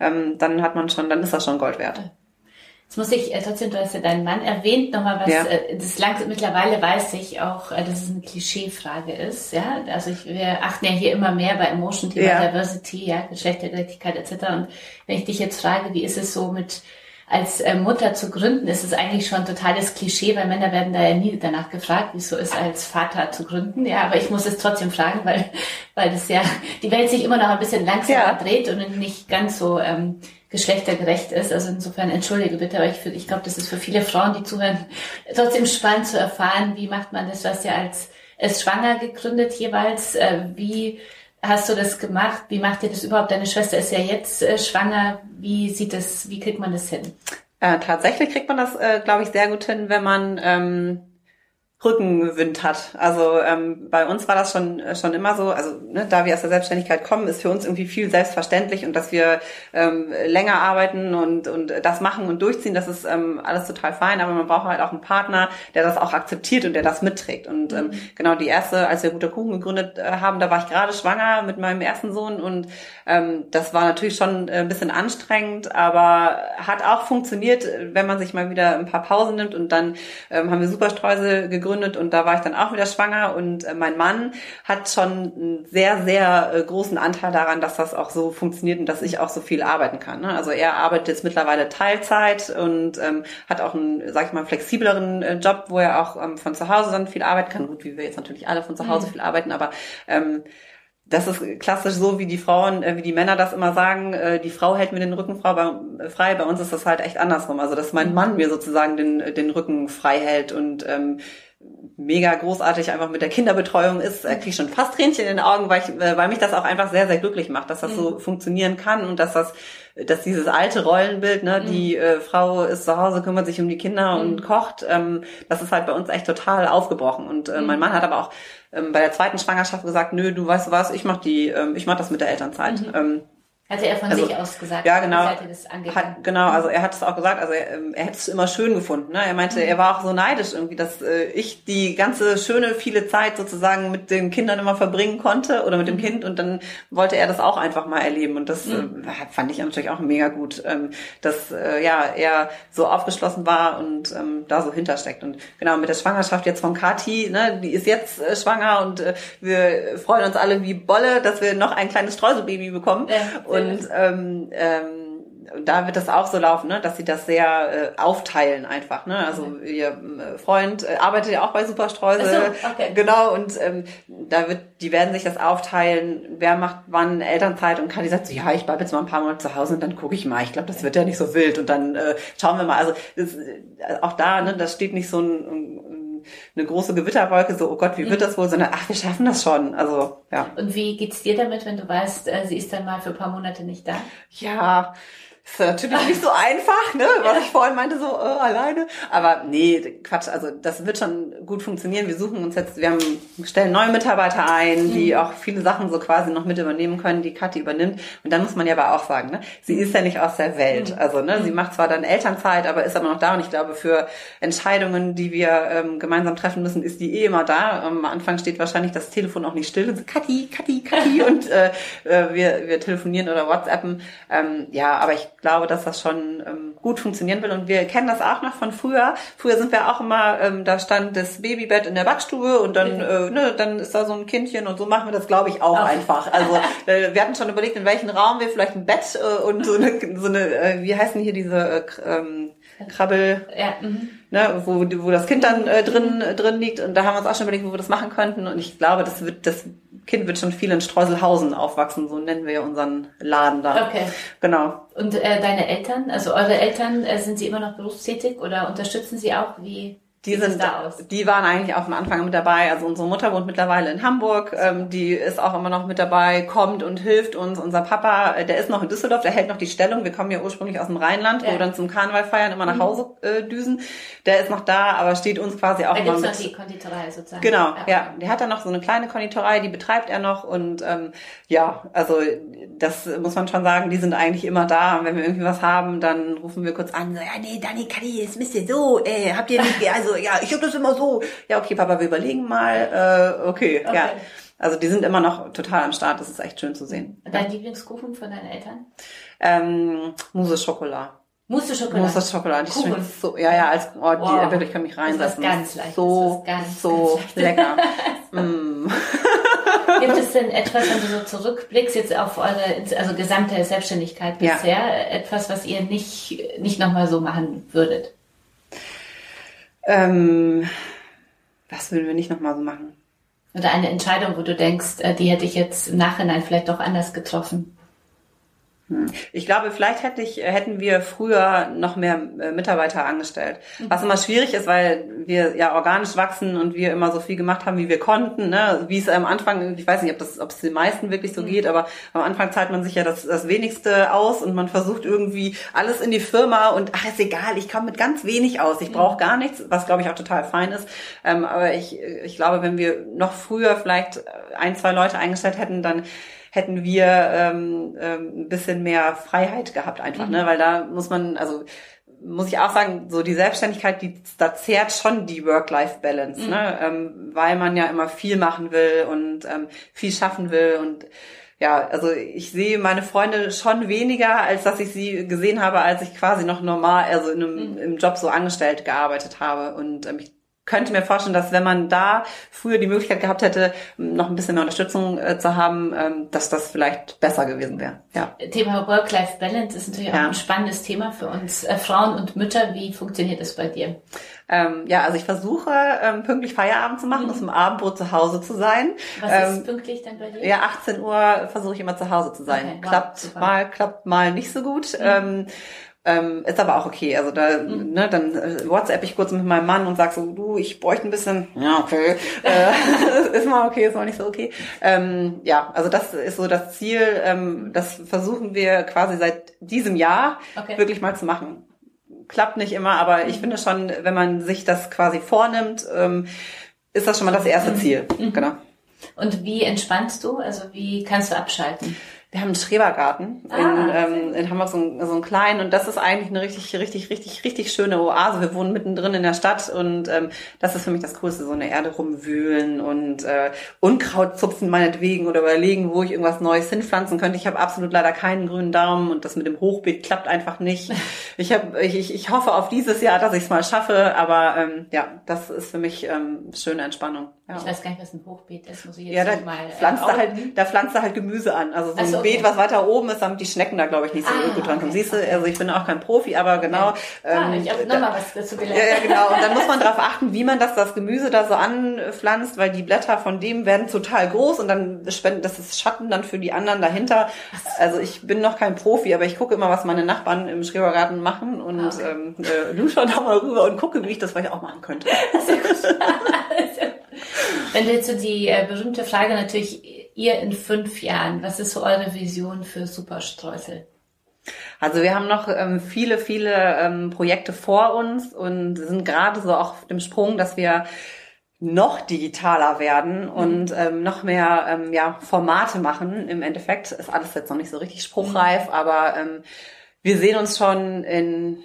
ähm, dann hat man schon, dann ist das schon Gold wert. Jetzt muss ich äh, trotzdem, du hast ja deinen Mann erwähnt, nochmal was, ja. äh, das lang, mittlerweile weiß ich auch, äh, dass es eine Klischeefrage ist, ja. Also ich, wir achten ja hier immer mehr bei Emotion, Thema ja. Diversity, ja, Geschlechtergerechtigkeit etc. Und wenn ich dich jetzt frage, wie ist es so mit als äh, Mutter zu gründen, ist es eigentlich schon ein totales Klischee, weil Männer werden da ja nie danach gefragt, wie es so ist, als Vater zu gründen. Ja, aber ich muss es trotzdem fragen, weil, weil das ja die Welt sich immer noch ein bisschen langsamer ja. dreht und nicht ganz so ähm, geschlechtergerecht ist. Also insofern entschuldige bitte, aber ich, ich glaube, das ist für viele Frauen, die zuhören, trotzdem spannend zu erfahren, wie macht man das, was ja als ist schwanger gegründet jeweils, äh, wie hast du das gemacht? Wie macht ihr das überhaupt? Deine Schwester ist ja jetzt äh, schwanger. Wie sieht das, wie kriegt man das hin? Äh, tatsächlich kriegt man das, äh, glaube ich, sehr gut hin, wenn man ähm, Rückenwind hat. Also ähm, bei uns war das schon schon immer so. Also ne, da wir aus der Selbstständigkeit kommen, ist für uns irgendwie viel selbstverständlich und dass wir ähm, länger arbeiten und und das machen und durchziehen, das ist ähm, alles total fein. Aber man braucht halt auch einen Partner, der das auch akzeptiert und der das mitträgt. Und ähm, mhm. genau die erste, als wir Guter Kuchen gegründet äh, haben, da war ich gerade schwanger mit meinem ersten Sohn und ähm, das war natürlich schon äh, ein bisschen anstrengend, aber hat auch funktioniert, wenn man sich mal wieder ein paar Pausen nimmt und dann ähm, haben wir Superstreusel gegründet gegründet und da war ich dann auch wieder schwanger und äh, mein Mann hat schon einen sehr, sehr äh, großen Anteil daran, dass das auch so funktioniert und dass ich auch so viel arbeiten kann. Ne? Also er arbeitet jetzt mittlerweile Teilzeit und ähm, hat auch einen, sag ich mal, flexibleren äh, Job, wo er auch ähm, von zu Hause dann viel arbeiten kann. Gut, wie wir jetzt natürlich alle von zu Hause mhm. viel arbeiten, aber ähm, das ist klassisch so, wie die Frauen, wie die Männer das immer sagen, die Frau hält mir den Rücken frei. Bei uns ist das halt echt andersrum. Also, dass mein Mann mir sozusagen den, den Rücken frei hält und ähm, mega großartig einfach mit der Kinderbetreuung ist, äh, kriege ich schon fast Tränchen in den Augen, weil, ich, äh, weil mich das auch einfach sehr, sehr glücklich macht, dass das so mhm. funktionieren kann und dass das dass dieses alte Rollenbild, ne, mhm. die äh, Frau ist zu Hause, kümmert sich um die Kinder mhm. und kocht, ähm, das ist halt bei uns echt total aufgebrochen. Und äh, mein mhm. Mann hat aber auch ähm, bei der zweiten Schwangerschaft gesagt, nö, du weißt was, ich mach die, ähm, ich mach das mit der Elternzeit. Mhm. Ähm, hatte er von also, sich aus gesagt. Ja, genau. Hat genau, also er hat es auch gesagt, also er, ähm, er hätte es immer schön gefunden. Ne? Er meinte, mhm. er war auch so neidisch irgendwie, dass äh, ich die ganze schöne, viele Zeit sozusagen mit den Kindern immer verbringen konnte oder mit dem mhm. Kind und dann wollte er das auch einfach mal erleben und das mhm. äh, fand ich natürlich auch mega gut, ähm, dass äh, ja er so aufgeschlossen war und ähm, da so hintersteckt. Und genau, mit der Schwangerschaft jetzt von Kati, ne, die ist jetzt äh, schwanger und äh, wir freuen uns alle wie Bolle, dass wir noch ein kleines Streuselbaby bekommen. Ja. Und und ähm, ähm, da wird das auch so laufen, ne, dass sie das sehr äh, aufteilen einfach. Ne? Also okay. ihr äh, Freund äh, arbeitet ja auch bei Superstreusel. So, okay. Genau, und ähm, da wird, die werden sich das aufteilen, wer macht wann Elternzeit und Kali sagt so, ja, ich bleibe jetzt mal ein paar Monate zu Hause und dann gucke ich mal. Ich glaube, das wird ja nicht so wild und dann äh, schauen wir mal. Also das, äh, auch da, ne, da steht nicht so ein, ein eine große Gewitterwolke, so, oh Gott, wie wird mhm. das wohl, sondern ach, wir schaffen das schon. Also, ja. Und wie geht's dir damit, wenn du weißt, äh, sie ist dann mal für ein paar Monate nicht da? Ja, ist natürlich nicht so einfach, ne, was ich vorhin meinte, so äh, alleine. Aber nee, Quatsch, also das wird schon gut funktionieren. Wir suchen uns jetzt, wir haben, stellen neue Mitarbeiter ein, die mhm. auch viele Sachen so quasi noch mit übernehmen können, die Kathi übernimmt. Und dann muss man ja aber auch sagen, ne, sie ist ja nicht aus der Welt. Mhm. Also, ne, sie mhm. macht zwar dann Elternzeit, aber ist aber noch da. Und ich glaube, für Entscheidungen, die wir ähm, gemeinsam treffen müssen, ist die eh immer da. Am Anfang steht wahrscheinlich das Telefon auch nicht still und so, Kathi, Kathi, Kathi. und äh, äh, wir, wir telefonieren oder WhatsAppen. Ähm, ja, aber ich glaube, dass das schon ähm, gut funktionieren will. Und wir kennen das auch noch von früher. Früher sind wir auch immer, ähm, da stand das Babybett in der Backstube und dann, äh, ne, dann ist da so ein Kindchen und so machen wir das, glaube ich, auch, auch. einfach. Also äh, wir hatten schon überlegt, in welchen Raum wir vielleicht ein Bett äh, und so eine, so eine äh, wie heißen hier diese äh, ähm, Krabbel, ja, mhm. ne, wo, wo das Kind dann äh, drin, drin liegt. Und da haben wir uns auch schon überlegt, wo wir das machen könnten. Und ich glaube, das wird, das Kind wird schon viel in Streuselhausen aufwachsen, so nennen wir unseren Laden da. Okay. Genau. Und äh, deine Eltern, also eure Eltern, äh, sind sie immer noch berufstätig oder unterstützen sie auch? Wie die sind, da aus? die waren eigentlich auch am Anfang mit dabei. Also unsere Mutter wohnt mittlerweile in Hamburg. Ähm, die ist auch immer noch mit dabei, kommt und hilft uns. Unser Papa, äh, der ist noch in Düsseldorf, der hält noch die Stellung. Wir kommen ja ursprünglich aus dem Rheinland, ja. wo wir dann zum Karneval feiern immer nach mhm. Hause äh, düsen. Der ist noch da, aber steht uns quasi auch da immer mit. Noch die Konditorei sozusagen. Genau, ja. ja. Der hat dann noch so eine kleine Konditorei, die betreibt er noch und ähm, ja, also das muss man schon sagen. Die sind eigentlich immer da. Und wenn wir irgendwie was haben, dann rufen wir kurz an. So, ja, nee, Dani, Kadi, jetzt müsst ihr so. Äh, habt ihr nicht? Also ja, ich hab das immer so, ja, okay, Papa, wir überlegen mal, äh, okay, okay, ja. Also die sind immer noch total am Start, das ist echt schön zu sehen. Dein ja. Lieblingskuchen von deinen Eltern? Ähm, Mousse Schokolade. Mousse Schokolade. Mousse Schokolade. Die schmeckt so, ja, ja, als, oh, die, wow. wirklich kann mich reinsetzen. Das ist ganz leicht. So, ganz, so ganz lecker. mm. Gibt es denn etwas, wenn du so zurückblickst, jetzt auf eure, also gesamte Selbstständigkeit bisher, ja. etwas, was ihr nicht, nicht nochmal so machen würdet? Ähm, was würden wir nicht nochmal so machen? Oder eine Entscheidung, wo du denkst, äh, die hätte ich jetzt im Nachhinein vielleicht doch anders getroffen. Hm. Ich glaube, vielleicht hätte ich, hätten wir früher noch mehr äh, Mitarbeiter angestellt. Mhm. Was immer schwierig ist, weil wir ja organisch wachsen und wir immer so viel gemacht haben, wie wir konnten. Ne? Wie es am Anfang, ich weiß nicht, ob das, ob es den meisten wirklich so mhm. geht, aber am Anfang zahlt man sich ja das, das wenigste aus und man versucht irgendwie alles in die Firma und ach, ist egal, ich komme mit ganz wenig aus. Ich brauche gar nichts, was glaube ich auch total fein ist. Ähm, aber ich, ich glaube, wenn wir noch früher vielleicht ein, zwei Leute eingestellt hätten, dann hätten wir ähm, ähm, ein bisschen mehr Freiheit gehabt einfach, ne? mhm. ne? Weil da muss man, also muss ich auch sagen, so die Selbstständigkeit, die da zehrt schon die Work-Life-Balance, mhm. ne? Ähm, weil man ja immer viel machen will und ähm, viel schaffen will und ja, also ich sehe meine Freunde schon weniger, als dass ich sie gesehen habe, als ich quasi noch normal, also in einem, mhm. im Job so angestellt gearbeitet habe. Und ähm, ich könnte mir vorstellen, dass wenn man da früher die Möglichkeit gehabt hätte, noch ein bisschen mehr Unterstützung äh, zu haben, ähm, dass das vielleicht besser gewesen wäre. Ja. Thema Work-Life-Balance ist natürlich ja. auch ein spannendes Thema für uns äh, Frauen und Mütter. Wie funktioniert das bei dir? Ähm, ja, also ich versuche ähm, pünktlich Feierabend zu machen, mhm. aus dem Abendbrot zu Hause zu sein. Was ist ähm, pünktlich denn bei dir? Ja, 18 Uhr versuche ich immer zu Hause zu sein. Okay, wow, klappt super. mal, klappt mal nicht so gut. Mhm. Ähm, ist aber auch okay. Also da, mhm. ne, dann äh, WhatsApp ich kurz mit meinem Mann und sag so, du, ich bräuchte ein bisschen, ja, okay. äh, ist mal okay, ist mal nicht so okay. Ähm, ja, also das ist so das Ziel. Ähm, das versuchen wir quasi seit diesem Jahr okay. wirklich mal zu machen. Klappt nicht immer, aber ich mhm. finde schon, wenn man sich das quasi vornimmt, ähm, ist das schon mal das erste mhm. Ziel. Mhm. Genau. Und wie entspannst du? Also wie kannst du abschalten? Wir haben einen Schrebergarten ah, in, ähm, in Hamburg, so, einen, so einen kleinen. Und das ist eigentlich eine richtig, richtig, richtig, richtig schöne Oase. Wir wohnen mittendrin in der Stadt und ähm, das ist für mich das Coolste, so eine Erde rumwühlen und äh, Unkraut zupfen meinetwegen oder überlegen, wo ich irgendwas Neues hinpflanzen könnte. Ich habe absolut leider keinen grünen Daumen und das mit dem Hochbeet klappt einfach nicht. Ich, hab, ich, ich, hoffe auf dieses Jahr, dass ich es mal schaffe, aber ähm, ja, das ist für mich ähm, schöne Entspannung. Ja. Ich weiß gar nicht, was ein Hochbeet ist, muss ich jetzt ja, da mal äh, pflanzt da halt, da pflanzt er halt Gemüse an. Also so ein so, okay. Beet, was weiter oben ist, damit die Schnecken da, glaube ich, nicht so ah, gut dran kommen. Siehst du, also ich bin auch kein Profi, aber genau. Okay. Ah, ähm, ich habe nochmal was dazu gelernt. Ja, genau. Und dann muss man darauf achten, wie man das, das Gemüse da so anpflanzt, weil die Blätter von dem werden total groß und dann spenden, das ist Schatten dann für die anderen dahinter. Also ich bin noch kein Profi, aber ich gucke immer, was meine Nachbarn im Schrebergarten machen und ah, okay. ähm, äh, lusche da mal rüber und gucke, wie ich das vielleicht auch machen könnte. Wenn du jetzt so die äh, berühmte Frage natürlich, ihr in fünf Jahren, was ist so eure Vision für Superstreusel? Also wir haben noch ähm, viele, viele ähm, Projekte vor uns und sind gerade so auch auf dem Sprung, dass wir noch digitaler werden und mhm. ähm, noch mehr ähm, ja, Formate machen. Im Endeffekt ist alles jetzt noch nicht so richtig spruchreif, aber ähm, wir sehen uns schon in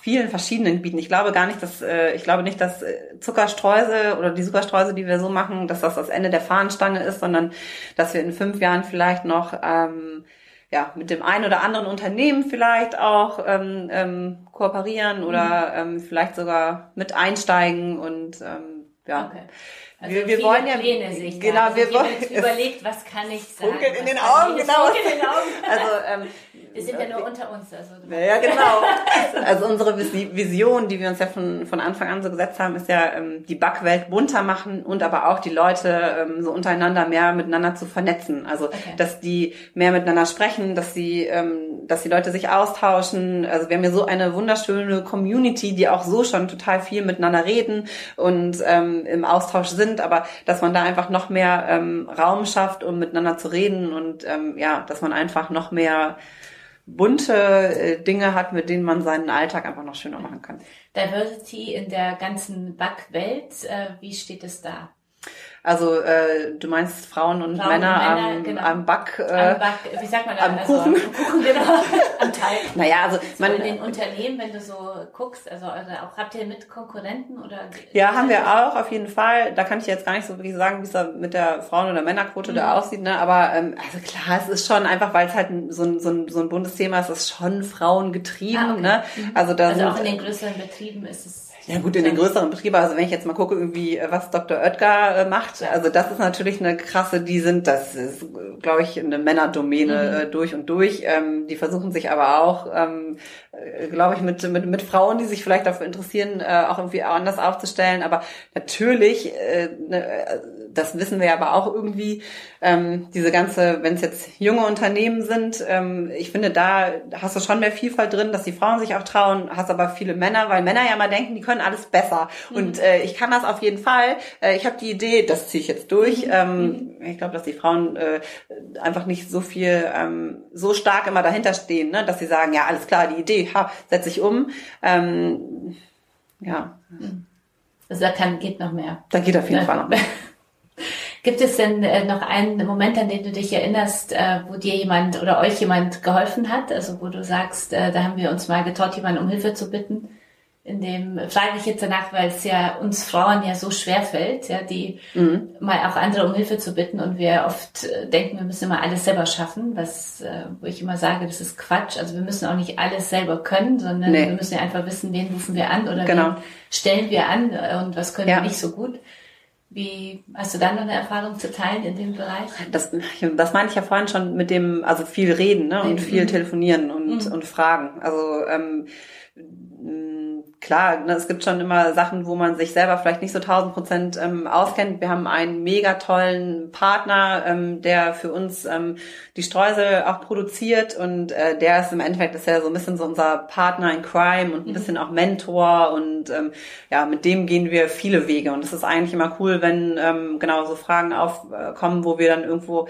vielen verschiedenen Gebieten. Ich glaube gar nicht, dass äh, ich glaube nicht, dass äh, Zuckerstreusel oder die Zuckerstreusel, die wir so machen, dass das das Ende der Fahnenstange ist, sondern dass wir in fünf Jahren vielleicht noch ähm, ja mit dem einen oder anderen Unternehmen vielleicht auch ähm, ähm, kooperieren oder mhm. ähm, vielleicht sogar mit einsteigen und ähm, ja. Okay. Also wir, wir wollen ja Pläne sich genau, also wir wollen überlegt, was kann ich sagen? in den Augen, genau. In den Augen. Also ähm, wir sind ja nur unter uns. Also ja, genau. Also unsere Vision, die wir uns ja von, von Anfang an so gesetzt haben, ist ja, ähm, die Backwelt bunter machen und aber auch die Leute ähm, so untereinander mehr miteinander zu vernetzen. Also, okay. dass die mehr miteinander sprechen, dass sie, ähm, dass die Leute sich austauschen. Also wir haben ja so eine wunderschöne Community, die auch so schon total viel miteinander reden und ähm, im Austausch sind, aber dass man da einfach noch mehr ähm, Raum schafft, um miteinander zu reden und ähm, ja, dass man einfach noch mehr bunte äh, Dinge hat, mit denen man seinen Alltag einfach noch schöner machen kann. Diversity in der ganzen Backwelt, äh, wie steht es da? Also äh, du meinst Frauen und Frauen Männer, und Männer am, genau. am Back, äh, am Back, wie sagt man da? Am also, Kuchen. Am Kuchen, genau. am Teig. Naja, also so man, in den Unternehmen, wenn du so guckst, also, also auch habt ihr mit Konkurrenten oder? Ja, haben wir auch auf jeden Fall. Da kann ich jetzt gar nicht so wirklich sagen, wie es da mit der Frauen- oder Männerquote mhm. da aussieht. Ne? Aber ähm, also klar, es ist schon einfach, weil es halt so ein, so ein, so ein buntes Thema ist, es ist schon frauengetrieben. Ah, okay. ne? Mhm. Also, da also sind, auch in den größeren Betrieben ist es ja gut, in den größeren Betrieben, also wenn ich jetzt mal gucke, irgendwie, äh, was Dr. Oetker äh, macht, also das ist natürlich eine krasse, die sind, das ist, glaube ich, eine Männerdomäne mhm. Äh, durch und durch. Ähm, die versuchen sich aber auch, ähm, glaube ich, mit, mit, mit Frauen, die sich vielleicht dafür interessieren, auch irgendwie anders aufzustellen. Aber natürlich, ne, das wissen wir aber auch irgendwie, ähm, diese ganze, wenn es jetzt junge Unternehmen sind, ich finde, da hast du schon mehr Vielfalt drin, dass die Frauen sich auch trauen, hast aber viele Männer, weil Männer ja mal denken, die können können alles besser. Mhm. Und äh, ich kann das auf jeden Fall. Äh, ich habe die Idee, das ziehe ich jetzt durch. Mhm. Ähm, ich glaube, dass die Frauen äh, einfach nicht so viel, ähm, so stark immer dahinter stehen, ne? dass sie sagen, ja, alles klar, die Idee, ha, setze ich um. Ähm, ja. Also da kann, geht noch mehr. Da geht auf jeden Fall noch mehr. Gibt es denn äh, noch einen Moment, an den du dich erinnerst, äh, wo dir jemand oder euch jemand geholfen hat? Also wo du sagst, äh, da haben wir uns mal getraut, jemanden um Hilfe zu bitten? In dem, frage ich jetzt danach, weil es ja uns Frauen ja so schwer fällt, ja, die mhm. mal auch andere um Hilfe zu bitten und wir oft äh, denken, wir müssen immer alles selber schaffen, was, äh, wo ich immer sage, das ist Quatsch. Also wir müssen auch nicht alles selber können, sondern nee. wir müssen ja einfach wissen, wen rufen wir an oder genau. wen stellen wir an und was können ja. wir nicht so gut. Wie hast du da noch eine Erfahrung zu teilen in dem Bereich? Das, das meine ich ja vorhin schon mit dem, also viel reden ne, und mhm. viel telefonieren und, mhm. und fragen. Also ähm, klar, ne, es gibt schon immer Sachen, wo man sich selber vielleicht nicht so tausend Prozent ähm, auskennt. Wir haben einen mega tollen Partner, ähm, der für uns ähm, die Streusel auch produziert und äh, der ist im Endeffekt ist ja so ein bisschen so unser Partner in Crime und ein mhm. bisschen auch Mentor und ähm, ja, mit dem gehen wir viele Wege und es ist eigentlich immer cool, wenn ähm, genau so Fragen aufkommen, wo wir dann irgendwo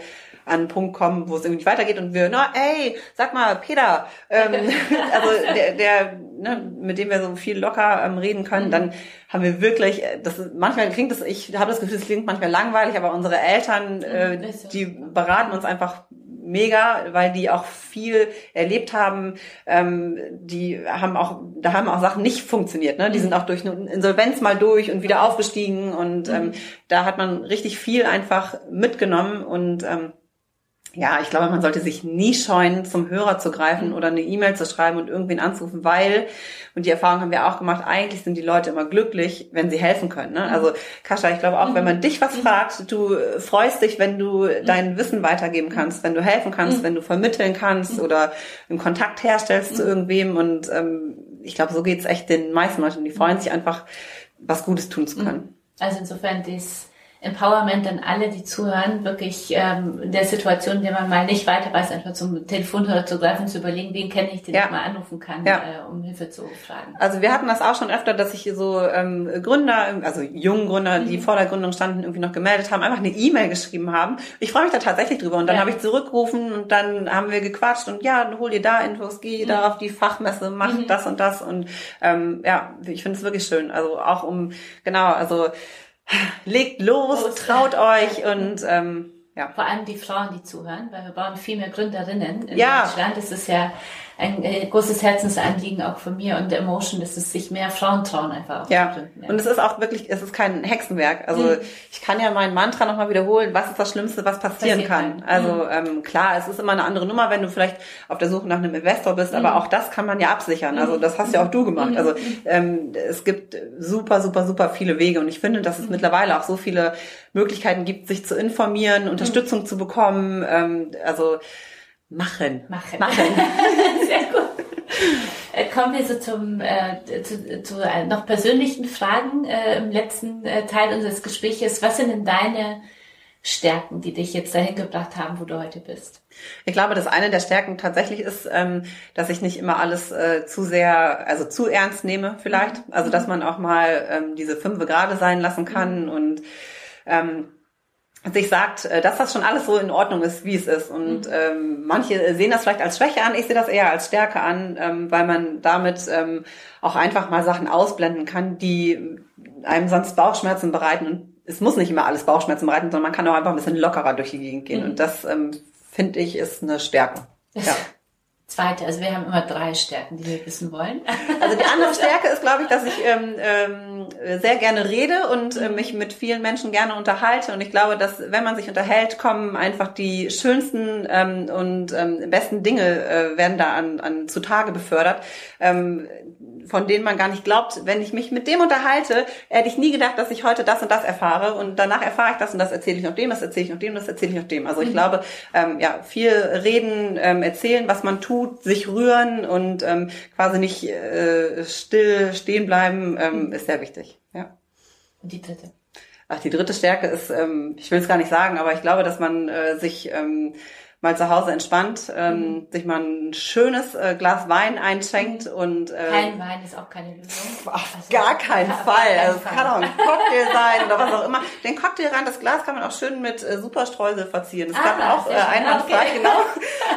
an einen Punkt kommen, wo es irgendwie weitergeht und wir, na, ey, sag mal, Peter, ähm, also der, der ne, mit dem wir so viel locker ähm, reden können, mhm. dann haben wir wirklich, äh, das ist, manchmal klingt das, ich habe das Gefühl, es klingt manchmal langweilig, aber unsere Eltern, äh, mhm, die beraten uns einfach mega, weil die auch viel erlebt haben. Ähm, die haben auch, da haben auch Sachen nicht funktioniert. Ne? Die mhm. sind auch durch eine Insolvenz mal durch und wieder aufgestiegen und ähm, da hat man richtig viel einfach mitgenommen und ähm, ja, ich glaube, man sollte sich nie scheuen, zum Hörer zu greifen oder eine E-Mail zu schreiben und irgendwen anzurufen, weil, und die Erfahrung haben wir auch gemacht, eigentlich sind die Leute immer glücklich, wenn sie helfen können. Ne? Also Kascha, ich glaube auch, wenn man dich was fragt, du freust dich, wenn du dein Wissen weitergeben kannst, wenn du helfen kannst, wenn du vermitteln kannst oder einen Kontakt herstellst zu irgendwem. Und ähm, ich glaube, so geht's echt den meisten Leuten. Die freuen sich einfach, was Gutes tun zu können. Also insofern, das Empowerment an alle, die zuhören, wirklich ähm, in der Situation, in der man mal nicht weiter weiß, einfach zum Telefonhörer zu greifen, zu überlegen, wen kenne ich, den ja. ich mal anrufen kann, ja. äh, um Hilfe zu fragen. Also wir hatten das auch schon öfter, dass sich so ähm, Gründer, also jungen Gründer, die mhm. vor der Gründung standen, irgendwie noch gemeldet haben, einfach eine E-Mail geschrieben haben. Ich freue mich da tatsächlich drüber. Und dann ja. habe ich zurückgerufen und dann haben wir gequatscht und ja, hol dir da Infos, geh mhm. da auf die Fachmesse, mach mhm. das und das. Und ähm, ja, ich finde es wirklich schön. Also auch um, genau, also legt los, los. traut euch und ähm, ja. Vor allem die Frauen, die zuhören, weil wir brauchen viel mehr Gründerinnen in ja. Deutschland. Das ist ja ein äh, großes Herzensanliegen auch von mir und der Emotion, dass es sich mehr Frauen trauen einfach auch ja. Ja. Und es ist auch wirklich, es ist kein Hexenwerk. Also mhm. ich kann ja mein Mantra nochmal wiederholen, was ist das Schlimmste, was passieren kann. kann. Also mhm. ähm, klar, es ist immer eine andere Nummer, wenn du vielleicht auf der Suche nach einem Investor bist, mhm. aber auch das kann man ja absichern. Also das hast ja auch du gemacht. Mhm. Also ähm, es gibt super, super, super viele Wege und ich finde, dass es mhm. mittlerweile auch so viele Möglichkeiten gibt, sich zu informieren, mhm. Unterstützung zu bekommen. Ähm, also Machen. Machen. Machen. Sehr gut. Äh, kommen wir so zum, äh, zu, zu äh, noch persönlichen Fragen äh, im letzten äh, Teil unseres Gesprächs. Was sind denn deine Stärken, die dich jetzt dahin gebracht haben, wo du heute bist? Ich glaube, dass eine der Stärken tatsächlich ist, ähm, dass ich nicht immer alles äh, zu sehr, also zu ernst nehme vielleicht. Mhm. Also dass man auch mal ähm, diese fünf gerade sein lassen kann mhm. und ähm, sich sagt, äh, dass das schon alles so in Ordnung ist, wie es ist. Und mhm. ähm, manche sehen das vielleicht als Schwäche an, ich sehe das eher als Stärke an, ähm, weil man damit ähm, auch einfach mal Sachen ausblenden kann, die einem sonst Bauchschmerzen bereiten. Und es muss nicht immer alles Bauchschmerzen bereiten, sondern man kann auch einfach ein bisschen lockerer durch die Gegend gehen. Mhm. Und das ähm, finde ich ist eine Stärke. Ja. Zweite, also wir haben immer drei Stärken, die wir wissen wollen. Also die andere Stärke ist, glaube ich, dass ich ähm, ähm, sehr gerne rede und äh, mich mit vielen Menschen gerne unterhalte. Und ich glaube, dass wenn man sich unterhält, kommen einfach die schönsten ähm, und ähm, besten Dinge äh, werden da an, an zutage befördert. Ähm, von denen man gar nicht glaubt, wenn ich mich mit dem unterhalte, hätte ich nie gedacht, dass ich heute das und das erfahre und danach erfahre ich das und das erzähle ich noch dem, das erzähle ich noch dem, das erzähle ich noch dem. Also ich mhm. glaube, ähm, ja, viel reden, ähm, erzählen, was man tut, sich rühren und ähm, quasi nicht äh, still stehen bleiben, ähm, mhm. ist sehr wichtig. Ja. Und die dritte? Ach, die dritte Stärke ist, ähm, ich will es gar nicht sagen, aber ich glaube, dass man äh, sich ähm, mal zu Hause entspannt, ähm, mhm. sich mal ein schönes äh, Glas Wein einschenkt und äh, kein Wein ist auch keine Lösung. Auf also, gar keinen Fall. Keinen also es kann auch ein Cocktail sein oder was auch immer. Den Cocktail rein, das Glas kann man auch schön mit äh, Superstreusel verzieren. Das ah, kann auch äh, einwandfrei, okay. genau.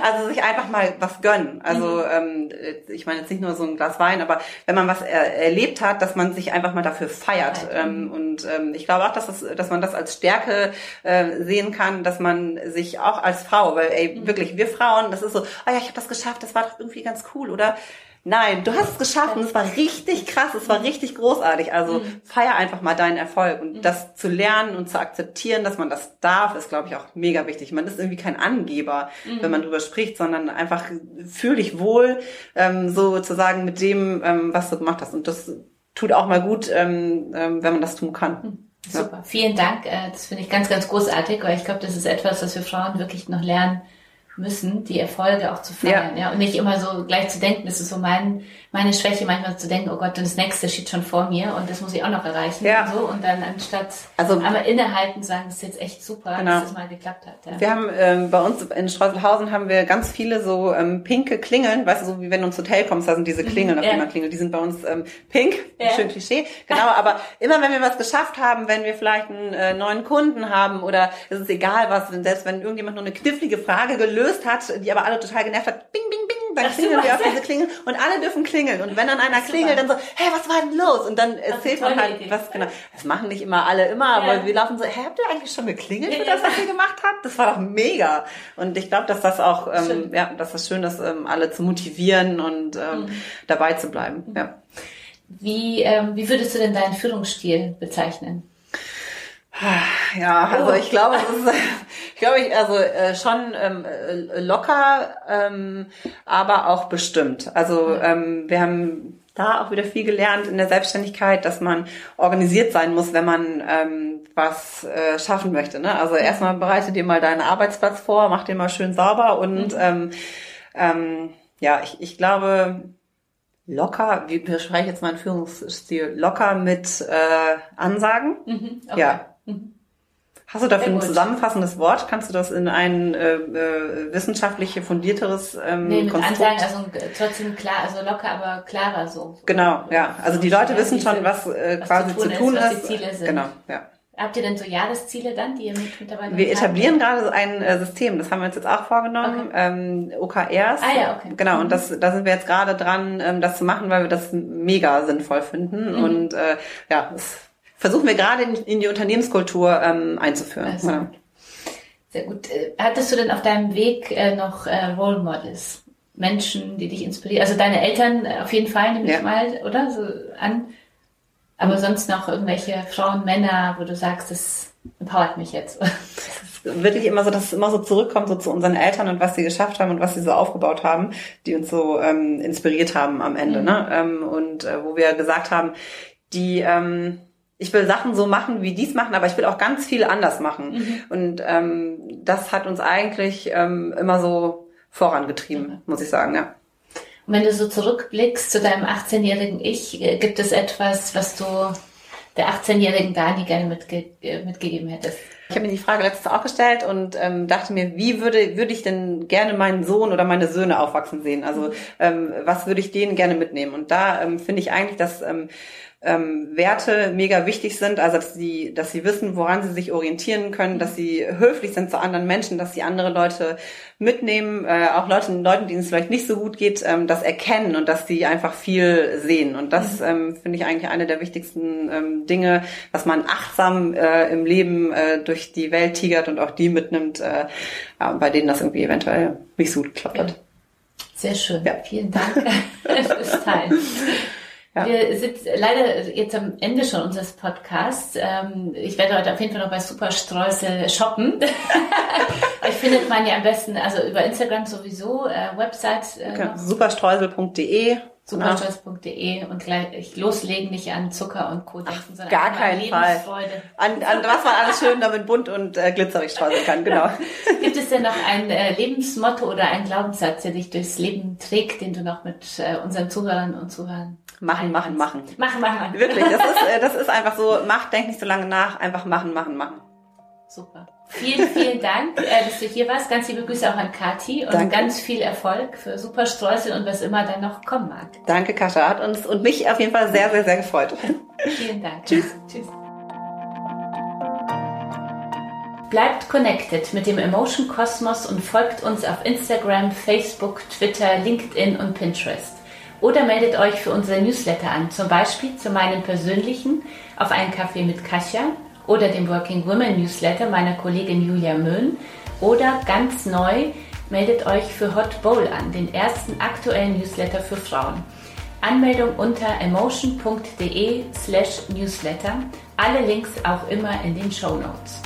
Also sich einfach mal was gönnen. Also mhm. ähm, ich meine jetzt nicht nur so ein Glas Wein, aber wenn man was er erlebt hat, dass man sich einfach mal dafür feiert. Ähm, und ähm, ich glaube auch, dass, das, dass man das als Stärke äh, sehen kann, dass man sich auch als Frau, weil ey, mhm. wirklich, wir Frauen, das ist so, oh ja, ich habe das geschafft, das war doch irgendwie ganz cool, oder? Nein, du hast es geschafft und es war richtig krass, es war mhm. richtig großartig. Also mhm. feier einfach mal deinen Erfolg und das zu lernen und zu akzeptieren, dass man das darf, ist glaube ich auch mega wichtig. Man ist irgendwie kein Angeber, mhm. wenn man drüber spricht, sondern einfach fühl dich wohl, ähm, sozusagen mit dem, ähm, was du gemacht hast. Und das tut auch mal gut, ähm, ähm, wenn man das tun kann. Mhm. Super, vielen Dank. Äh, das finde ich ganz, ganz großartig, weil ich glaube, das ist etwas, was wir Frauen wirklich noch lernen müssen, die Erfolge auch zu feiern, ja. ja. Und nicht immer so gleich zu denken, das ist so mein, meine Schwäche, manchmal zu denken, oh Gott, das nächste steht schon vor mir und das muss ich auch noch erreichen ja. und so. Und dann anstatt also, einmal innehalten sagen, das ist jetzt echt super, genau. dass es mal geklappt hat. Ja. Wir haben ähm, bei uns in Streuselhausen haben wir ganz viele so ähm, pinke Klingeln, weißt du, so wie wenn du ins Hotel kommst, da sind diese Klingeln, auf ja. die man klingelt, die sind bei uns ähm, pink, ja. schön Klischee, genau, aber immer wenn wir was geschafft haben, wenn wir vielleicht einen äh, neuen Kunden haben oder es ist egal was, selbst wenn irgendjemand nur eine knifflige Frage gelöst hat, die aber alle total genervt hat, bing, bing, dann Ach, klingeln wir auf diese Klingel und alle dürfen klingeln. Und wenn dann einer klingelt, dann so, hey, was war denn los? Und dann erzählt man halt, Idee. was genau. Das machen nicht immer alle immer, ja. aber wir laufen so, hey, habt ihr eigentlich schon geklingelt für das, was ihr gemacht habt? Das war doch mega. Und ich glaube, dass das auch, ähm, ja, dass das schön ist, ähm, alle zu motivieren und ähm, mhm. dabei zu bleiben. Ja. Wie, ähm, wie würdest du denn deinen Führungsstil bezeichnen? Ja, also oh. ich glaube, es ist, ich glaube, ich, also äh, schon ähm, äh, locker, ähm, aber auch bestimmt. Also ähm, wir haben da auch wieder viel gelernt in der Selbstständigkeit, dass man organisiert sein muss, wenn man ähm, was äh, schaffen möchte. Ne? Also erstmal bereite dir mal deinen Arbeitsplatz vor, mach den mal schön sauber und mhm. ähm, ähm, ja, ich, ich glaube, locker, wie beschreibe ich jetzt meinen Führungsstil, locker mit äh, Ansagen. Mhm, okay. Ja. Mhm. Hast du dafür ein zusammenfassendes Wort? Kannst du das in ein äh, äh, wissenschaftlich fundierteres ähm, nee, mit Konstrukt? Ansagen, also trotzdem klar, also locker, aber klarer so. Genau, ja. Also die Leute wissen schon, was, äh, was quasi zu tun, zu tun ist. Was die Ziele sind. Genau, ja. Habt ihr denn so Jahresziele dann, die ihr mit mittlerweile Wir etablieren gerade ein äh, System, das haben wir uns jetzt auch vorgenommen, okay. ähm, OKRs. Ah ja, okay. Genau, mhm. und das, da sind wir jetzt gerade dran, ähm, das zu machen, weil wir das mega sinnvoll finden. Mhm. Und äh, ja, das versuchen wir gerade in, in die Unternehmenskultur ähm, einzuführen. Also, ja. Sehr gut. Äh, hattest du denn auf deinem Weg äh, noch äh, Role Models? Menschen, die dich inspirieren? Also deine Eltern äh, auf jeden Fall, nehme ja. ich mal, oder? So an. Aber sonst noch irgendwelche Frauen, Männer, wo du sagst, das empowert mich jetzt. wirklich immer so, dass es immer so zurückkommt so zu unseren Eltern und was sie geschafft haben und was sie so aufgebaut haben, die uns so ähm, inspiriert haben am Ende. Mhm. Ne? Ähm, und äh, wo wir gesagt haben, die ähm, ich will Sachen so machen, wie dies machen, aber ich will auch ganz viel anders machen. Mhm. Und ähm, das hat uns eigentlich ähm, immer so vorangetrieben, mhm. muss ich sagen, ja. Und wenn du so zurückblickst zu deinem 18-jährigen Ich, äh, gibt es etwas, was du der 18-jährigen Dani gerne mitge äh, mitgegeben hättest? Ich habe mir die Frage letztes auch gestellt und ähm, dachte mir, wie würde, würde ich denn gerne meinen Sohn oder meine Söhne aufwachsen sehen? Also mhm. ähm, was würde ich denen gerne mitnehmen? Und da ähm, finde ich eigentlich, dass ähm, ähm, Werte mega wichtig sind, also dass sie, dass sie wissen, woran sie sich orientieren können, dass sie höflich sind zu anderen Menschen, dass sie andere Leute mitnehmen, äh, auch Leute, Leuten, denen es vielleicht nicht so gut geht, ähm, das erkennen und dass sie einfach viel sehen. Und das mhm. ähm, finde ich eigentlich eine der wichtigsten ähm, Dinge, dass man achtsam äh, im Leben äh, durch die Welt tigert und auch die mitnimmt, äh, ja, bei denen das irgendwie eventuell nicht so gut geklappt hat. Sehr schön. Ja. Vielen Dank fürs Teilen. Ja. Wir sind leider jetzt am Ende schon unseres Podcasts. Ähm, ich werde heute auf jeden Fall noch bei Superstreusel shoppen. Euch findet man ja am besten, also über Instagram sowieso, äh, Website. Äh, okay. Superstreusel.de superstolz.de und gleich loslegen, nicht an Zucker und Co. denken, sondern gar keinen Fall. An, an was man alles schön damit bunt und äh, glitzerig streuseln kann, genau. Gibt es denn noch ein äh, Lebensmotto oder einen Glaubenssatz, der dich durchs Leben trägt, den du noch mit äh, unseren Zuhörern und Zuhörern Machen, machen, machen. Machen, machen, machen. Wirklich, das ist, äh, das ist einfach so, mach, denk nicht so lange nach, einfach machen, machen, machen. Super. Vielen, vielen Dank, äh, dass du hier warst. Ganz liebe Grüße auch an Kati und Danke. ganz viel Erfolg für Super Streusel und was immer dann noch kommen mag. Danke, Kascha. Hat uns und mich auf jeden Fall sehr, sehr, sehr gefreut. Vielen Dank. Tschüss. Tschüss. Bleibt connected mit dem Emotion Kosmos und folgt uns auf Instagram, Facebook, Twitter, LinkedIn und Pinterest. Oder meldet euch für unsere Newsletter an, zum Beispiel zu meinem persönlichen auf einen Kaffee mit Kasia oder dem Working Women Newsletter meiner Kollegin Julia Möhn oder ganz neu meldet euch für Hot Bowl an, den ersten aktuellen Newsletter für Frauen. Anmeldung unter emotion.de slash newsletter. Alle Links auch immer in den Show Notes.